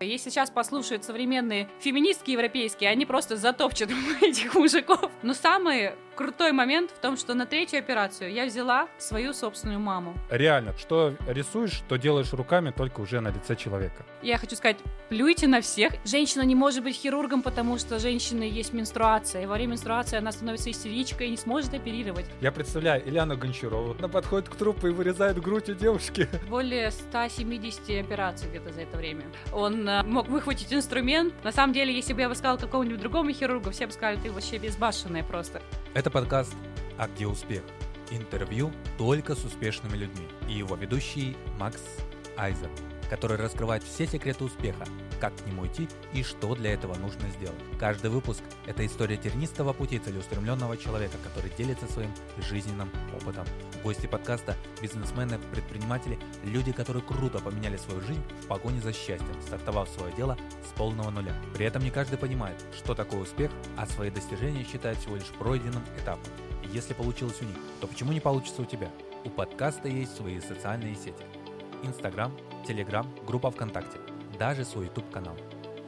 Если сейчас послушают современные феминистки европейские, они просто затопчут этих мужиков. Но самый крутой момент в том, что на третью операцию я взяла свою собственную маму. Реально, что рисуешь, что делаешь руками, только уже на лице человека. Я хочу сказать, плюйте на всех. Женщина не может быть хирургом, потому что женщины есть менструация. И во время менструации она становится истеричкой и не сможет оперировать. Я представляю Ильяну Гончарову. Она подходит к трупу и вырезает грудь у девушки. Более 170 операций где-то за это время. Он э, мог выхватить инструмент. На самом деле, если бы я бы сказала какому-нибудь другому хирургу, все бы сказали, ты вообще безбашенная просто. Это подкаст «А где успех?» Интервью только с успешными людьми. И его ведущий Макс Айзер, который раскрывает все секреты успеха, как к нему идти и что для этого нужно сделать. Каждый выпуск – это история тернистого пути целеустремленного человека, который делится своим жизненным опытом. Гости подкаста – бизнесмены, предприниматели, люди, которые круто поменяли свою жизнь в погоне за счастьем, стартовав свое дело с полного нуля. При этом не каждый понимает, что такое успех, а свои достижения считает всего лишь пройденным этапом. И если получилось у них, то почему не получится у тебя? У подкаста есть свои социальные сети. Инстаграм, Телеграм, группа ВКонтакте – даже свой YouTube-канал.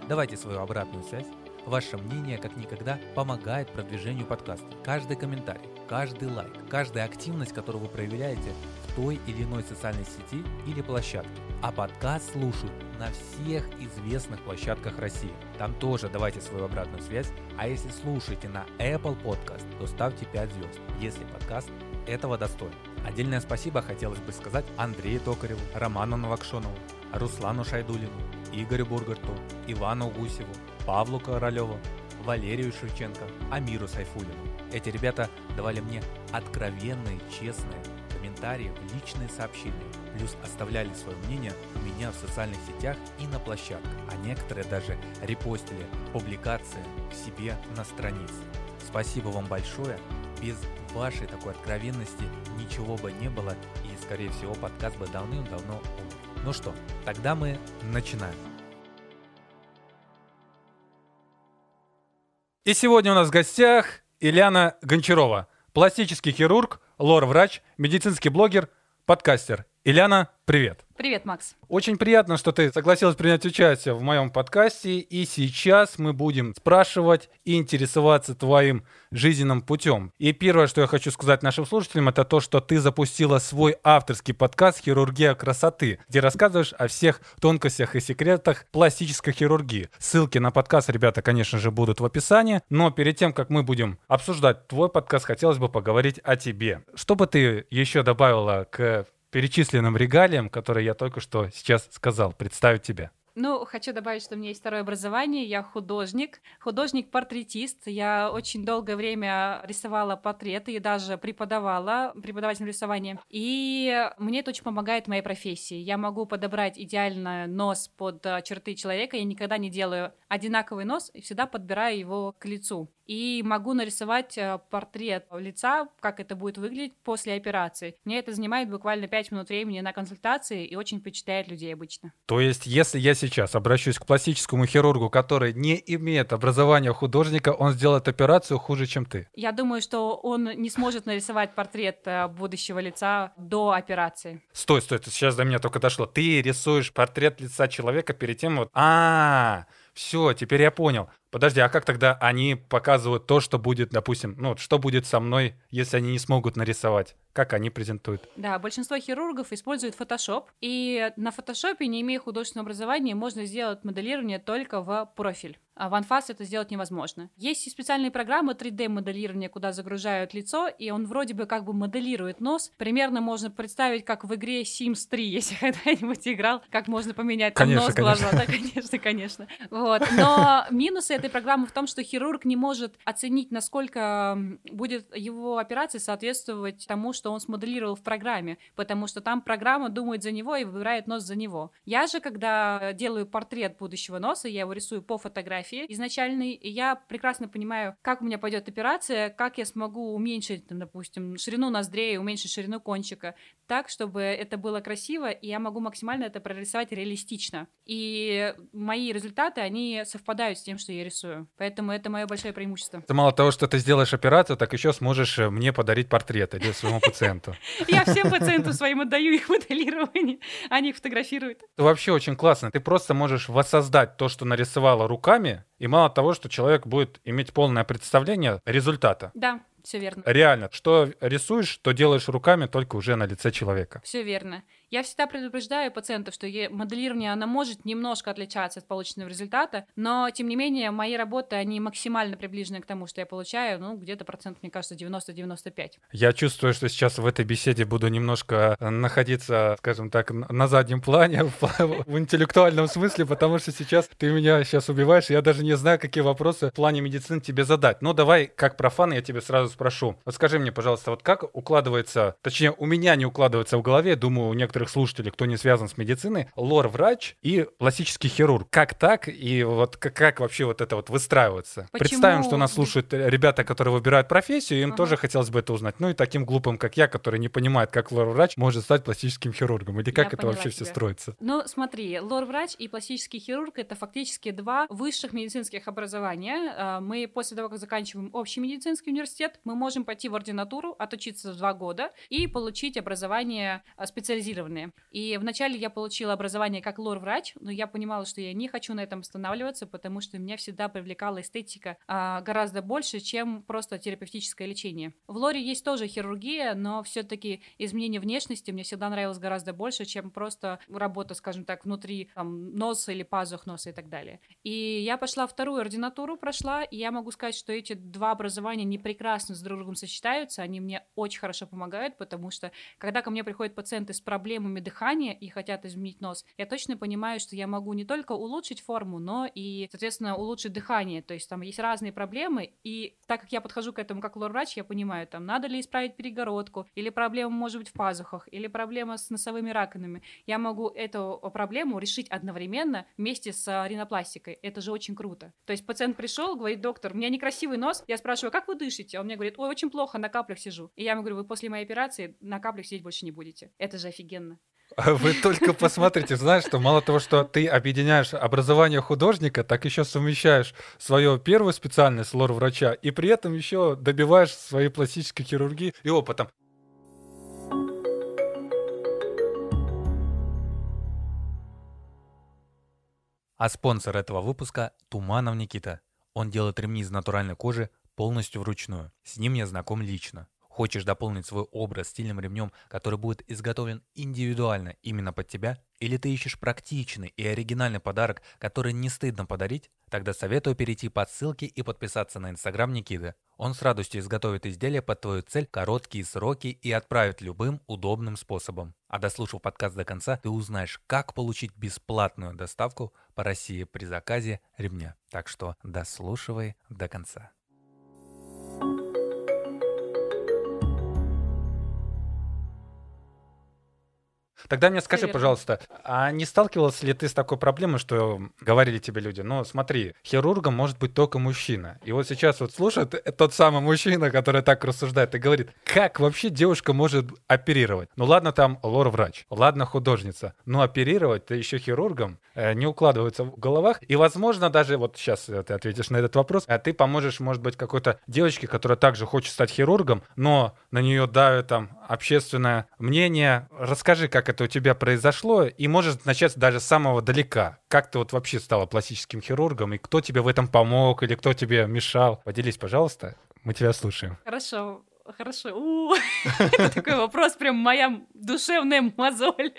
Давайте свою обратную связь. Ваше мнение, как никогда, помогает продвижению подкаста. Каждый комментарий, каждый лайк, каждая активность, которую вы проявляете в той или иной социальной сети или площадке. А подкаст слушают на всех известных площадках России. Там тоже давайте свою обратную связь. А если слушаете на Apple Podcast, то ставьте 5 звезд, если подкаст этого достоин. Отдельное спасибо хотелось бы сказать Андрею Токареву, Роману Новокшонову, Руслану Шайдулину, Игорю Бургарту, Ивану Гусеву, Павлу Королеву, Валерию Шевченко, Амиру Сайфулину. Эти ребята давали мне откровенные, честные комментарии в личные сообщения, плюс оставляли свое мнение у меня в социальных сетях и на площадках, а некоторые даже репостили публикации к себе на странице. Спасибо вам большое. Без вашей такой откровенности ничего бы не было и, скорее всего, подкаст бы давным-давно умер. Ну что, тогда мы начинаем. И сегодня у нас в гостях Ильяна Гончарова, пластический хирург, лор-врач, медицинский блогер, подкастер. Ильяна, привет. Привет, Макс. Очень приятно, что ты согласилась принять участие в моем подкасте, и сейчас мы будем спрашивать и интересоваться твоим жизненным путем. И первое, что я хочу сказать нашим слушателям, это то, что ты запустила свой авторский подкаст «Хирургия красоты», где рассказываешь о всех тонкостях и секретах пластической хирургии. Ссылки на подкаст, ребята, конечно же, будут в описании, но перед тем, как мы будем обсуждать твой подкаст, хотелось бы поговорить о тебе. Что бы ты еще добавила к перечисленным регалиям, которые я только что сейчас сказал, представить тебя. Ну, хочу добавить, что у меня есть второе образование. Я художник, художник-портретист. Я очень долгое время рисовала портреты и даже преподавала преподавательное рисование. И мне это очень помогает в моей профессии. Я могу подобрать идеально нос под э, черты человека. Я никогда не делаю одинаковый нос и всегда подбираю его к лицу и могу нарисовать э, портрет лица, как это будет выглядеть после операции. Мне это занимает буквально 5 минут времени на консультации и очень впечатляет людей обычно. То есть, если я сейчас обращусь к пластическому хирургу, который не имеет образования художника, он сделает операцию хуже, чем ты? Я думаю, что он не сможет нарисовать портрет э, будущего лица до операции. Стой, стой, сейчас до меня только дошло. Ты рисуешь портрет лица человека перед тем вот... А, -а, -а все, теперь я понял. Подожди, а как тогда они показывают то, что будет, допустим, ну, что будет со мной, если они не смогут нарисовать? Как они презентуют? Да, большинство хирургов используют Photoshop, и на Photoshop, не имея художественного образования, можно сделать моделирование только в профиль. А в Anfast это сделать невозможно. Есть и специальные программы 3D-моделирования, куда загружают лицо, и он вроде бы как бы моделирует нос. Примерно можно представить, как в игре Sims 3, если когда-нибудь играл, как можно поменять конечно, нос, конечно. глаза. Да, конечно, конечно. Вот. Но минусы этой программы в том, что хирург не может оценить, насколько будет его операция соответствовать тому, что он смоделировал в программе, потому что там программа думает за него и выбирает нос за него. Я же, когда делаю портрет будущего носа, я его рисую по фотографии, изначальной, и я прекрасно понимаю, как у меня пойдет операция, как я смогу уменьшить, допустим, ширину ноздрей, уменьшить ширину кончика, так, чтобы это было красиво, и я могу максимально это прорисовать реалистично. И мои результаты, они совпадают с тем, что я рисую. Поэтому это мое большое преимущество. Ты мало того, что ты сделаешь операцию, так еще сможешь э, мне подарить портрет или своему пациенту. Я всем пациенту своим отдаю их моделирование, они их фотографируют. Это вообще очень классно. Ты просто можешь воссоздать то, что нарисовала руками, и мало того, что человек будет иметь полное представление результата. Да, все верно. Реально, что рисуешь, то делаешь руками только уже на лице человека. Все верно. Я всегда предупреждаю пациентов, что моделирование, оно может немножко отличаться от полученного результата, но, тем не менее, мои работы, они максимально приближены к тому, что я получаю, ну, где-то процент, мне кажется, 90-95. Я чувствую, что сейчас в этой беседе буду немножко находиться, скажем так, на заднем плане, в интеллектуальном смысле, потому что сейчас ты меня сейчас убиваешь, я даже не знаю, какие вопросы в плане медицины тебе задать. Но давай, как профан, я тебе сразу спрошу. Вот скажи мне, пожалуйста, вот как укладывается, точнее, у меня не укладывается в голове, думаю, у некоторых некоторых слушателей, кто не связан с медициной, лор-врач и пластический хирург. Как так? И вот как, как вообще вот это вот выстраивается? Почему? Представим, что нас слушают ребята, которые выбирают профессию, им ага. тоже хотелось бы это узнать. Ну и таким глупым, как я, который не понимает, как лор-врач может стать пластическим хирургом. Или как я это вообще тебя. все строится? Ну смотри, лор-врач и пластический хирург — это фактически два высших медицинских образования. А, мы после того, как заканчиваем общий медицинский университет, мы можем пойти в ординатуру, отучиться в два года и получить образование а, специализированное квалифицированные. И вначале я получила образование как лор-врач, но я понимала, что я не хочу на этом останавливаться, потому что меня всегда привлекала эстетика а, гораздо больше, чем просто терапевтическое лечение. В лоре есть тоже хирургия, но все-таки изменение внешности мне всегда нравилось гораздо больше, чем просто работа, скажем так, внутри там, носа или пазух носа и так далее. И я пошла вторую ординатуру, прошла, и я могу сказать, что эти два образования не прекрасно с друг другом сочетаются, они мне очень хорошо помогают, потому что когда ко мне приходят пациенты с проблемами проблемами дыхания и хотят изменить нос, я точно понимаю, что я могу не только улучшить форму, но и, соответственно, улучшить дыхание. То есть там есть разные проблемы, и так как я подхожу к этому как лор-врач, я понимаю, там, надо ли исправить перегородку, или проблема может быть в пазухах, или проблема с носовыми раковинами. Я могу эту проблему решить одновременно вместе с ринопластикой. Это же очень круто. То есть пациент пришел, говорит, доктор, у меня некрасивый нос. Я спрашиваю, как вы дышите? Он мне говорит, ой, очень плохо, на каплях сижу. И я ему говорю, вы после моей операции на каплях сидеть больше не будете. Это же офигенно офигенно. Вы только посмотрите, знаешь, что мало того, что ты объединяешь образование художника, так еще совмещаешь свою первую специальность лор-врача и при этом еще добиваешь своей пластической хирургии и опытом. А спонсор этого выпуска – Туманов Никита. Он делает ремни из натуральной кожи полностью вручную. С ним я знаком лично. Хочешь дополнить свой образ стильным ремнем, который будет изготовлен индивидуально именно под тебя? Или ты ищешь практичный и оригинальный подарок, который не стыдно подарить? Тогда советую перейти по ссылке и подписаться на инстаграм Никиты. Он с радостью изготовит изделия под твою цель короткие сроки и отправит любым удобным способом. А дослушав подкаст до конца, ты узнаешь, как получить бесплатную доставку по России при заказе ремня. Так что дослушивай до конца. Тогда мне скажи, пожалуйста, а не сталкивалась ли ты с такой проблемой, что говорили тебе люди, ну смотри, хирургом может быть только мужчина. И вот сейчас вот слушает тот самый мужчина, который так рассуждает и говорит, как вообще девушка может оперировать? Ну ладно там лор-врач, ладно художница, но оперировать-то еще хирургом э, не укладывается в головах. И возможно даже, вот сейчас ты ответишь на этот вопрос, а ты поможешь, может быть, какой-то девочке, которая также хочет стать хирургом, но на нее давит там общественное мнение. Расскажи, как это у тебя произошло, и можешь начать даже с самого далека. Как ты вот вообще стала пластическим хирургом, и кто тебе в этом помог, или кто тебе мешал? Поделись, пожалуйста, мы тебя слушаем. Хорошо. Хорошо. Это такой вопрос, прям моя душевная мозоль,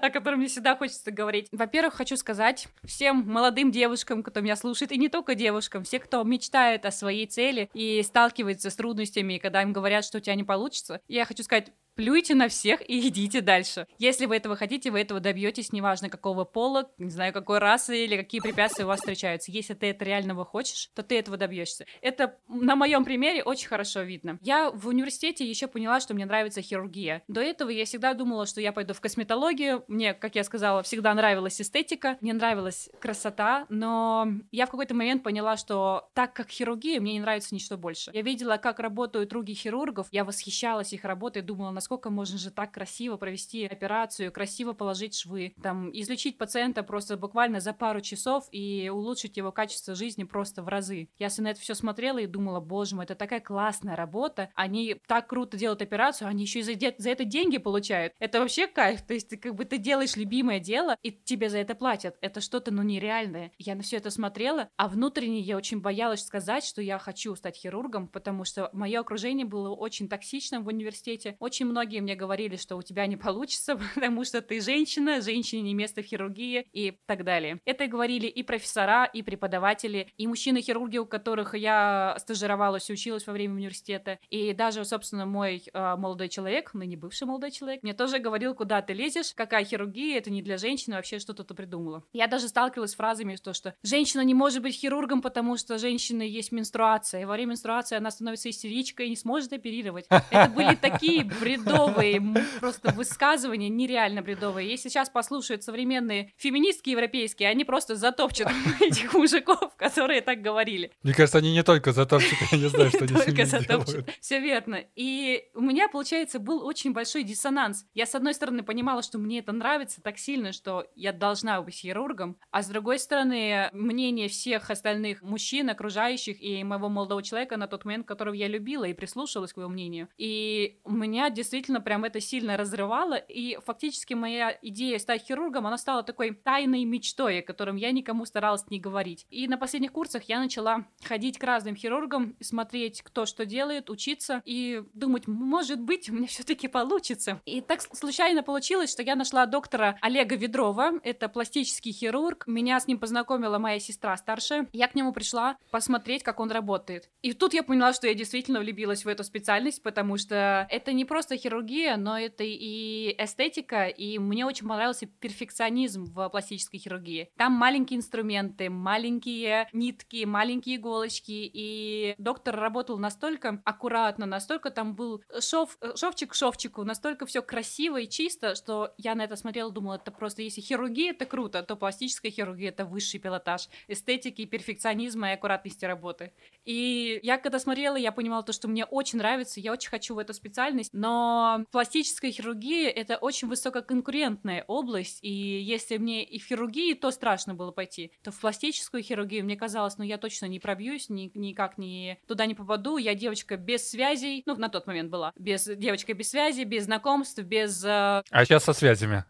о котором мне всегда хочется говорить. Во-первых, хочу сказать всем молодым девушкам, кто меня слушает, и не только девушкам, все, кто мечтает о своей цели и сталкивается с трудностями, когда им говорят, что у тебя не получится, я хочу сказать, плюйте на всех и идите дальше. Если вы этого хотите, вы этого добьетесь, неважно какого пола, не знаю, какой расы или какие препятствия у вас встречаются. Если ты это реального хочешь, то ты этого добьешься. Это на моем примере очень хорошо видно. Я в университете еще поняла, что мне нравится хирургия. До этого я всегда думала, что я пойду в косметологию. Мне, как я сказала, всегда нравилась эстетика, мне нравилась красота, но я в какой-то момент поняла, что так как хирургия, мне не нравится ничто больше. Я видела, как работают руки хирургов, я восхищалась их работой, думала, насколько можно же так красиво провести операцию, красиво положить швы, там, излечить пациента просто буквально за пару часов и улучшить его качество жизни просто в разы. Я на это все смотрела и думала, боже мой, это такая классная работа, они так круто делают операцию, они еще и за, за это деньги получают. Это вообще кайф, то есть ты как бы ты делаешь любимое дело, и тебе за это платят. Это что-то, ну, нереальное. Я на все это смотрела, а внутренне я очень боялась сказать, что я хочу стать хирургом, потому что мое окружение было очень токсичным в университете, очень многие мне говорили, что у тебя не получится, потому что ты женщина, женщине не место в хирургии и так далее. Это говорили и профессора, и преподаватели, и мужчины-хирурги, у которых я стажировалась и училась во время университета, и даже, собственно, мой э, молодой человек, ныне бывший молодой человек, мне тоже говорил, куда ты лезешь, какая хирургия, это не для женщины, вообще что-то ты придумала. Я даже сталкивалась с фразами, что, что женщина не может быть хирургом, потому что женщины есть менструация, и во время менструации она становится истеричкой и не сможет оперировать. Это были такие бреды бредовые просто высказывания, нереально бредовые. Если сейчас послушают современные феминистки европейские, они просто затопчут этих мужиков, которые так говорили. Мне кажется, они не только затопчут, я не знаю, что они Только затопчут. Все верно. И у меня, получается, был очень большой диссонанс. Я, с одной стороны, понимала, что мне это нравится так сильно, что я должна быть хирургом, а с другой стороны, мнение всех остальных мужчин, окружающих и моего молодого человека на тот момент, которого я любила и прислушивалась к его мнению. И у меня действительно действительно прям это сильно разрывало, и фактически моя идея стать хирургом, она стала такой тайной мечтой, о котором я никому старалась не говорить. И на последних курсах я начала ходить к разным хирургам, смотреть, кто что делает, учиться и думать, может быть, у меня все-таки получится. И так случайно получилось, что я нашла доктора Олега Ведрова, это пластический хирург. Меня с ним познакомила моя сестра старшая. Я к нему пришла посмотреть, как он работает. И тут я поняла, что я действительно влюбилась в эту специальность, потому что это не просто хирургия, но это и эстетика, и мне очень понравился перфекционизм в пластической хирургии. Там маленькие инструменты, маленькие нитки, маленькие иголочки, и доктор работал настолько аккуратно, настолько там был шов, шовчик к шовчику, настолько все красиво и чисто, что я на это смотрела, думала, это просто, если хирургия это круто, то пластическая хирургия это высший пилотаж эстетики, перфекционизма и аккуратности работы. И я когда смотрела, я понимала то, что мне очень нравится, я очень хочу в эту специальность, но пластическая хирургия — это очень высококонкурентная область, и если мне и в хирургии то страшно было пойти, то в пластическую хирургию мне казалось, ну я точно не пробьюсь, ни, никак не туда не попаду, я девочка без связей, ну на тот момент была, без девочка без связи, без знакомств, без... Э... А сейчас со связями.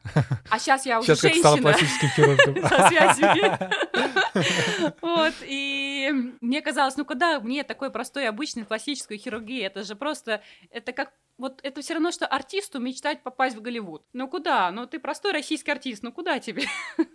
А сейчас я уже сейчас женщина. Сейчас стала пластическим хирургом. Со связями. Вот, и мне казалось, ну куда мне такой простой обычный классическую хирургию, это же просто, это как вот это все равно, что артисту мечтать попасть в Голливуд. Ну куда? Ну ты простой российский артист, ну куда тебе?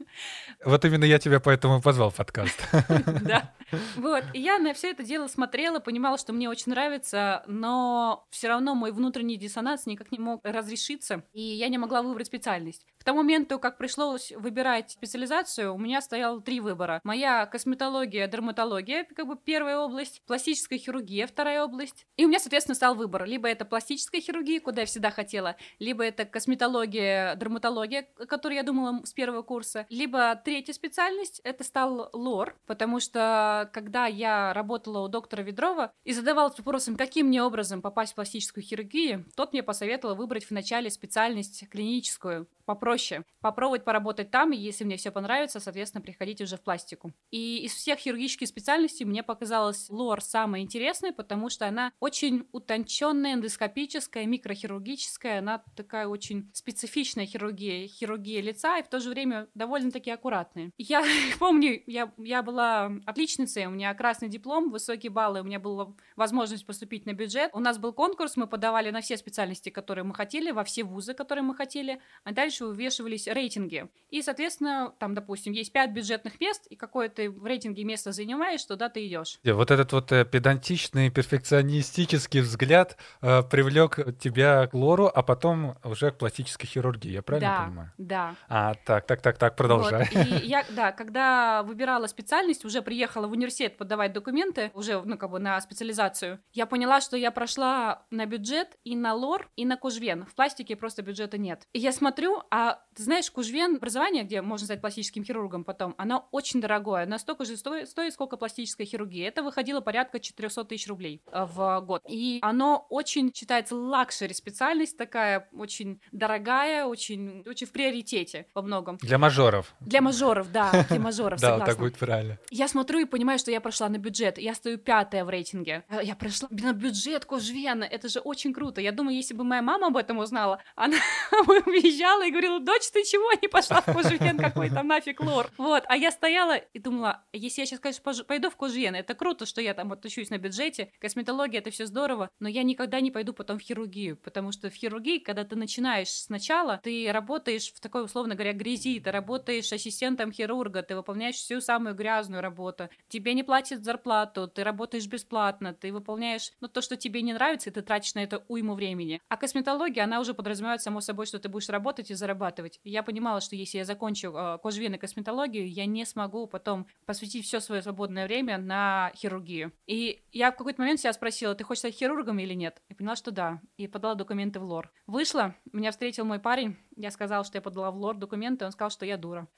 Вот именно я тебя поэтому позвал в подкаст. Да. Вот. И я на все это дело смотрела, понимала, что мне очень нравится, но все равно мой внутренний диссонанс никак не мог разрешиться, и я не могла выбрать специальность. К тому моменту, как пришлось выбирать специализацию, у меня стояло три выбора. Моя косметология, дерматология, как бы первая область, пластическая хирургия, вторая область. И у меня, соответственно, стал выбор. Либо это пластическая хирургия, куда я всегда хотела, либо это косметология, дерматология, о которой я думала с первого курса, либо третья специальность, это стал лор, потому что когда я работала у доктора Ведрова и задавалась вопросом, каким мне образом попасть в пластическую хирургию, тот мне посоветовал выбрать вначале специальность клиническую, попроще. Попробовать поработать там, и если мне все понравится, соответственно, приходить уже в пластику. И из всех хирургических специальностей мне показалась лор самая интересная, потому что она очень утонченная, эндоскопическая, микрохирургическая, она такая очень специфичная хирургия, хирургия лица, и в то же время довольно-таки аккуратная. Я помню, я, я была отличницей, у меня красный диплом, высокие баллы, у меня была возможность поступить на бюджет. У нас был конкурс, мы подавали на все специальности, которые мы хотели, во все вузы, которые мы хотели, а дальше вывешивались рейтинги. И, соответственно, там, допустим, есть 5 бюджетных мест, и какое ты в рейтинге место занимаешь, туда ты идешь. Вот этот вот э, педантичный, перфекционистический взгляд э, привлек привлек тебя к лору, а потом уже к пластической хирургии, я правильно да, понимаю? Да. А, так, так, так, так, продолжай. Вот. И я, да, когда выбирала специальность, уже приехала в университет подавать документы, уже, ну, как бы на специализацию, я поняла, что я прошла на бюджет и на лор, и на кожвен. В пластике просто бюджета нет. И я смотрю, а ты знаешь, кожвен, образование, где можно стать пластическим хирургом потом, оно очень дорогое, настолько же стоит, стоит сколько пластическая хирургия. Это выходило порядка 400 тысяч рублей э, в год. И оно очень считается luxury специальность такая, очень дорогая, очень, очень в приоритете во многом. Для мажоров. Для мажоров, да, для мажоров, Да, так будет правильно. Я смотрю и понимаю, что я прошла на бюджет. Я стою пятая в рейтинге. А Я прошла на бюджет Кожвена. Это же очень круто. Я думаю, если бы моя мама об этом узнала, она бы уезжала и говорила, дочь, ты чего не пошла в Кожвен какой там нафиг лор? Вот. А я стояла и думала, если я сейчас, конечно, пойду в Кожвен, это круто, что я там отучусь на бюджете, косметология, это все здорово, но я никогда не пойду потом в хирургию, потому что в хирургии, когда ты начинаешь сначала, ты работаешь в такой, условно говоря, грязи, ты работаешь ассистентом хирурга, ты выполняешь всю самую грязную работу, тебе не платят зарплату, ты работаешь бесплатно, ты выполняешь ну, то, что тебе не нравится, и ты тратишь на это уйму времени. А косметология, она уже подразумевает само собой, что ты будешь работать и зарабатывать. И я понимала, что если я закончу э, кожвен и косметологию, я не смогу потом посвятить все свое свободное время на хирургию. И я в какой-то момент себя спросила, ты хочешь стать хирургом или нет? И поняла, что да. И подала документы в лор. Вышла, меня встретил мой парень, я сказала, что я подала в лор документы, он сказал, что я дура.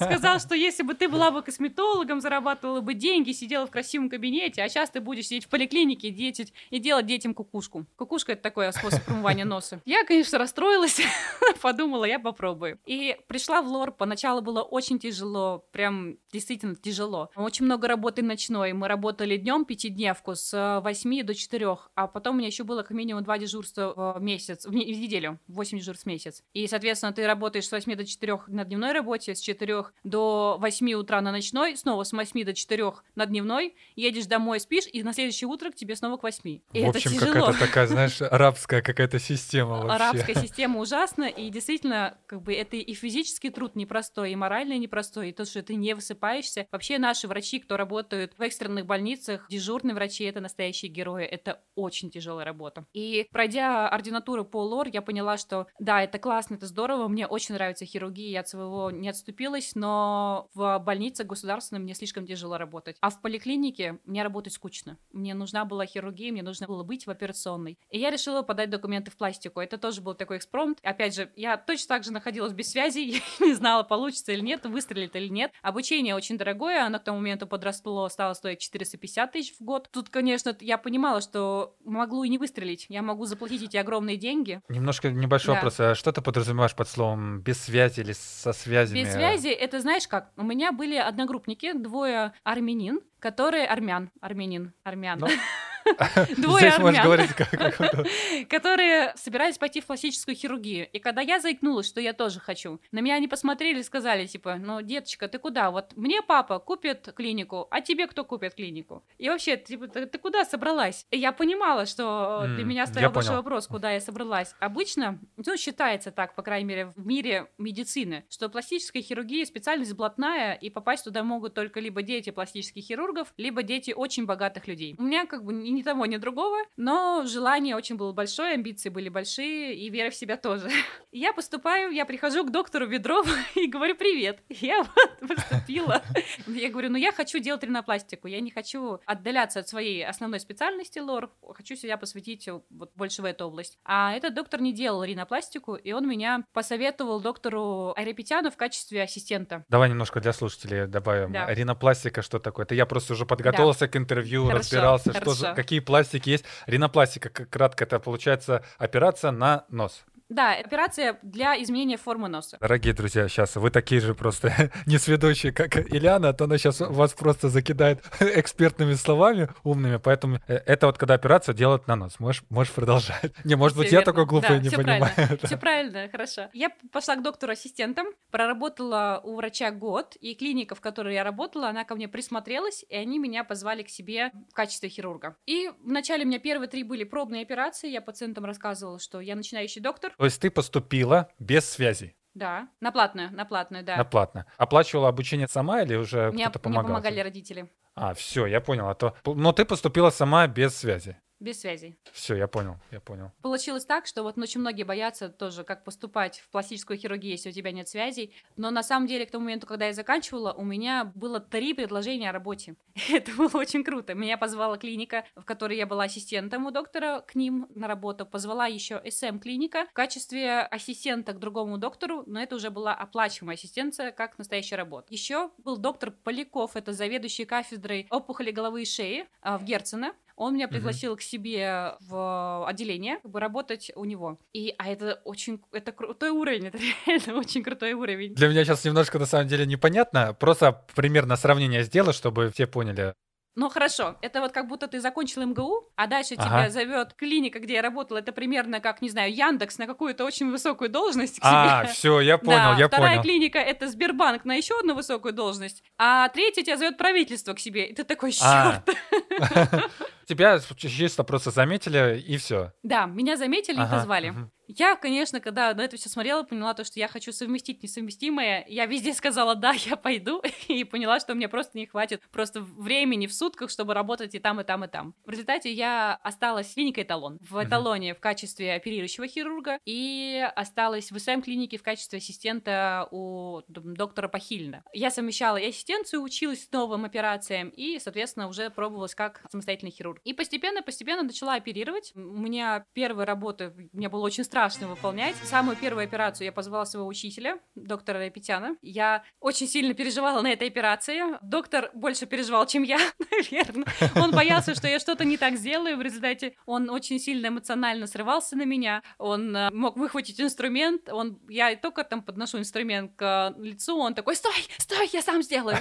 Сказал, что если бы ты была бы косметологом, зарабатывала бы деньги, сидела в красивом кабинете, а сейчас ты будешь сидеть в поликлинике детить, и делать детям кукушку. Кукушка — это такой способ промывания носа. Я, конечно, расстроилась, подумала, я попробую. И пришла в лор, поначалу было очень тяжело, прям действительно тяжело. Очень много работы ночной, мы работали днем пятидневку с 8 до 4, а потом у меня еще было как минимум два дежурства в месяц, в, не- в неделю, 8 дежурств в месяц. И, соответственно, ты работаешь с 8 до 4 на дневной работе, с 4 до 8 утра на ночной, снова с 8 до 4 на дневной, едешь домой, спишь, и на следующее утро к тебе снова к 8. И В это общем, тяжело. какая-то такая, знаешь, арабская какая-то система вообще. Арабская система ужасна, и действительно, как бы это и физический труд непростой, и морально непростой, и то, что ты не высыпаешься. Вообще наши врачи, кто работают в экстренных больницах, дежурные врачи, это настоящие герои, это очень тяжелая работа. И пройдя ординатуру по лор, я поняла, что да, это классно, это здорово, мне очень нравится хирургия, я от своего не отступилась, но в больнице государственной мне слишком тяжело работать. А в поликлинике мне работать скучно. Мне нужна была хирургия, мне нужно было быть в операционной. И я решила подать документы в пластику. Это тоже был такой экспромт. Опять же, я точно так же находилась без связи, я не знала, получится или нет, выстрелит или нет. Обучение очень дорогое, оно к тому моменту подросло, стало стоить 450 тысяч в год. Тут, конечно, я понимала, что могло и не выстрелить. Я могу заплатить эти огромные деньги, Немножко небольшой Да. вопрос. А что ты подразумеваешь под словом без связи или со связями? Без связи, это знаешь как? У меня были одногруппники, двое армянин, которые армян, армянин, армян. Ну, Двое Здесь армян. говорить как, которые собирались пойти в пластическую хирургию. И когда я заикнулась, что я тоже хочу, на меня они посмотрели и сказали, типа, ну, деточка, ты куда? Вот мне папа купит клинику, а тебе кто купит клинику? И вообще, типа, ты, ты куда собралась? И я понимала, что для М, меня стоял большой понял. вопрос, куда я собралась. Обычно, ну, считается так, по крайней мере, в мире медицины, что пластическая хирургия специальность блатная, и попасть туда могут только либо дети пластических хирургов, либо дети очень богатых людей. У меня как бы ни, ни того, ни другого, но желание очень было большое, амбиции были большие, и вера в себя тоже. Я поступаю, я прихожу к доктору Ведрову и говорю, привет, я вот поступила. Я говорю, ну я хочу делать ринопластику, я не хочу отдаляться от своей основной специальности лор, хочу себя посвятить вот больше в эту область. А этот доктор не делал ринопластику, и он меня посоветовал доктору Айрапетяну в качестве ассистента. Давай немножко для слушателей добавим. Да. Ринопластика, что такое? Это я просто уже подготовился к интервью, Хорошо, разбирался, что хорошо. Какие пластики есть. Ринопластика, кратко, это получается операция на нос. Да, операция для изменения формы носа. Дорогие друзья, сейчас вы такие же просто несведущие, как Ильяна, а то она сейчас вас просто закидает экспертными словами умными, поэтому э, это вот когда операцию делают на нос. Можешь, можешь продолжать. Не, может быть, я такой глупый Да, не понимаю. Правильно. Все правильно, хорошо. Я пошла к доктору ассистентом, проработала у врача год, и клиника, в которой я работала, она ко мне присмотрелась, и они меня позвали к себе в качестве хирурга. И вначале у меня первые три были пробные операции, я пациентам рассказывала, что я начинающий доктор. То есть ты поступила без связи, Да, на платную, на платную, да. на платно. Оплачивала обучение сама или уже Мне, кто-то мне помогал? помогали тебе? родители. А, все, я понял. А то... Но ты поступила сама без связи. Без связей. Все, я понял, я понял. Получилось так, что вот очень многие боятся тоже, как поступать в пластическую хирургию, если у тебя нет связей. Но на самом деле, к тому моменту, когда я заканчивала, у меня было три предложения о работе. Это было очень круто. Меня позвала клиника, в которой я была ассистентом у доктора, к ним на работу. Позвала еще СМ-клиника в качестве ассистента к другому доктору, но это уже была оплачиваемая ассистенция, как настоящая работа. Еще был доктор Поляков, это заведующий кафедрой опухоли головы и шеи а, в Герцена. Он меня пригласил mm-hmm. к себе в отделение, как бы работать у него. И, а это очень, это крутой уровень, это реально очень крутой уровень. Для меня сейчас немножко на самом деле непонятно, просто примерно сравнение сделать, чтобы все поняли. Ну хорошо, это вот как будто ты закончил МГУ, а дальше ага. тебя зовет клиника, где я работала, это примерно как, не знаю, Яндекс на какую-то очень высокую должность. К а, все, я понял, да, я вторая понял. клиника это Сбербанк на еще одну высокую должность, а третья тебя зовет правительство к себе, и ты такой, черт. А. Тебя чисто просто заметили, и все. Да, меня заметили ага, и позвали. Угу. Я, конечно, когда на это все смотрела, поняла то, что я хочу совместить несовместимое. Я везде сказала «да, я пойду», и поняла, что мне просто не хватит просто времени в сутках, чтобы работать и там, и там, и там. В результате я осталась в клинике «Эталон», в «Эталоне» в качестве оперирующего хирурга, и осталась в СМ-клинике в качестве ассистента у доктора Пахильна. Я совмещала и ассистенцию, училась новым операциям, и, соответственно, уже пробовалась как самостоятельный хирург. И постепенно-постепенно начала оперировать. У меня первая работа, мне было очень страшно выполнять. Самую первую операцию я позвала своего учителя, доктора Репетяна. Я очень сильно переживала на этой операции. Доктор больше переживал, чем я, наверное. Он боялся, что я что-то не так сделаю. В результате он очень сильно эмоционально срывался на меня. Он э, мог выхватить инструмент. Он, я только там подношу инструмент к лицу, он такой, стой, стой, я сам сделаю.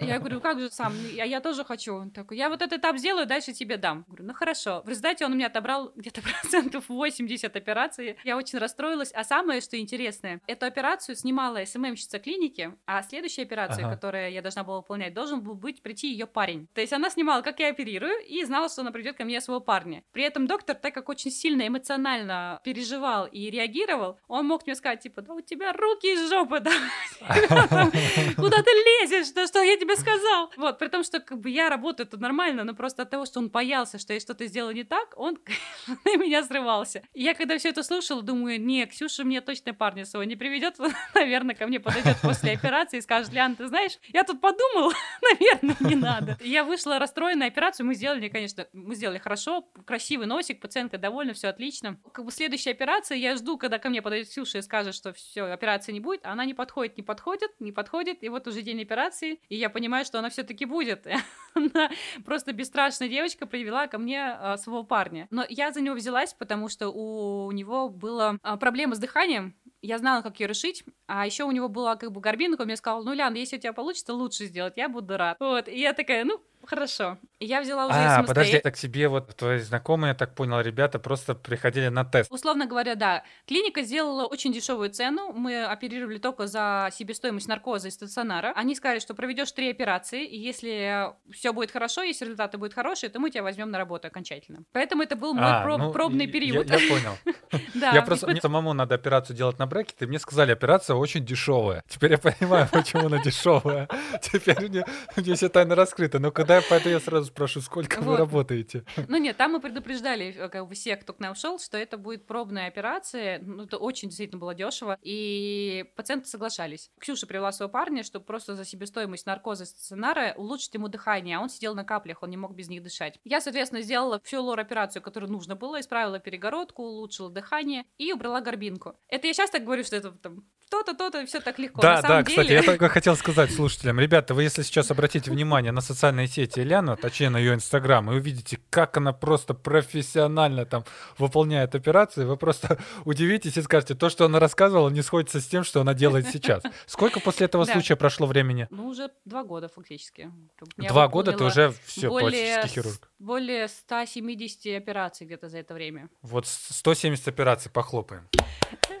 Я говорю, как же сам? Я, я тоже хочу. Он такой, я вот этот этап сделаю, дальше тебе дам. Говорю, ну хорошо. В результате он у меня отобрал где-то процентов 80 операций. Я очень расстроилась. А самое, что интересное, эту операцию снимала СММщица клиники, а следующая операция, ага. которую я должна была выполнять, должен был быть прийти ее парень. То есть она снимала, как я оперирую, и знала, что она придет ко мне своего парня. При этом доктор, так как очень сильно эмоционально переживал и реагировал, он мог мне сказать, типа, да у тебя руки из жопы, да, куда ты лезешь, да что я тебе сказал? Вот, при том, что как бы я работаю тут нормально, но просто от того, что он боялся, что я что-то сделала не так, он на меня срывался. И я когда все это слушала, думаю, не, Ксюша мне точно парня своего не приведет, наверное, ко мне подойдет после операции и скажет, Лян, ты знаешь, я тут подумала, наверное, не надо. Я вышла расстроенная операцию, мы сделали, конечно, мы сделали хорошо, красивый носик, пациентка довольна, все отлично. Как бы следующая операция, я жду, когда ко мне подойдет Ксюша и скажет, что все, операции не будет, она не подходит, не подходит, не подходит, и вот уже день операции, и я понимаю, что она все-таки будет. Она просто бесстрашная девочка привела ко мне а, своего парня. Но я за него взялась, потому что у него была а, проблема с дыханием, я знала, как ее решить, а еще у него была как бы горбинка, он мне сказал, ну, Лян, если у тебя получится лучше сделать, я буду рад. Вот, и я такая, ну, Хорошо. Я взяла уже А, подожди, так тебе вот твои знакомые, я так понял, ребята просто приходили на тест. Условно говоря, да. Клиника сделала очень дешевую цену. Мы оперировали только за себестоимость наркоза и стационара. Они сказали, что проведешь три операции, и если все будет хорошо, если результаты будут хорошие, то мы тебя возьмем на работу окончательно. Поэтому это был мой а, проб, ну, пробный период. Я, я понял. Я просто мне самому надо операцию делать на брекеты. Мне сказали, операция очень дешевая. Теперь я понимаю, почему она дешевая. Теперь мне все тайны раскрыты. Но когда поэтому я сразу спрошу, сколько вы работаете? Ну нет, там мы предупреждали э, как бы всех, кто к нам шел, что это будет пробная операция. Ну, это очень действительно было дешево. И пациенты соглашались. Ксюша привела своего парня, чтобы просто за себестоимость наркоза стационара улучшить ему дыхание. А он сидел на каплях, он не мог без них дышать. Я, соответственно, сделала всю лор-операцию, которую нужно было, исправила перегородку, улучшила дыхание и убрала горбинку. Это я сейчас так говорю, что это там то-то, то-то, все так легко. Да, да, деле... кстати, я только хотел сказать слушателям, ребята, вы если сейчас обратите внимание на социальные сети Ляну, точнее на ее инстаграм, и увидите, как она просто профессионально там выполняет операции, вы просто удивитесь и скажете, то, что она рассказывала, не сходится с тем, что она делает сейчас. Сколько после этого случая прошло времени? Ну, уже два года фактически. Два года ты уже все, пластический хирург. Более 170 операций где-то за это время. Вот 170 операций, похлопаем.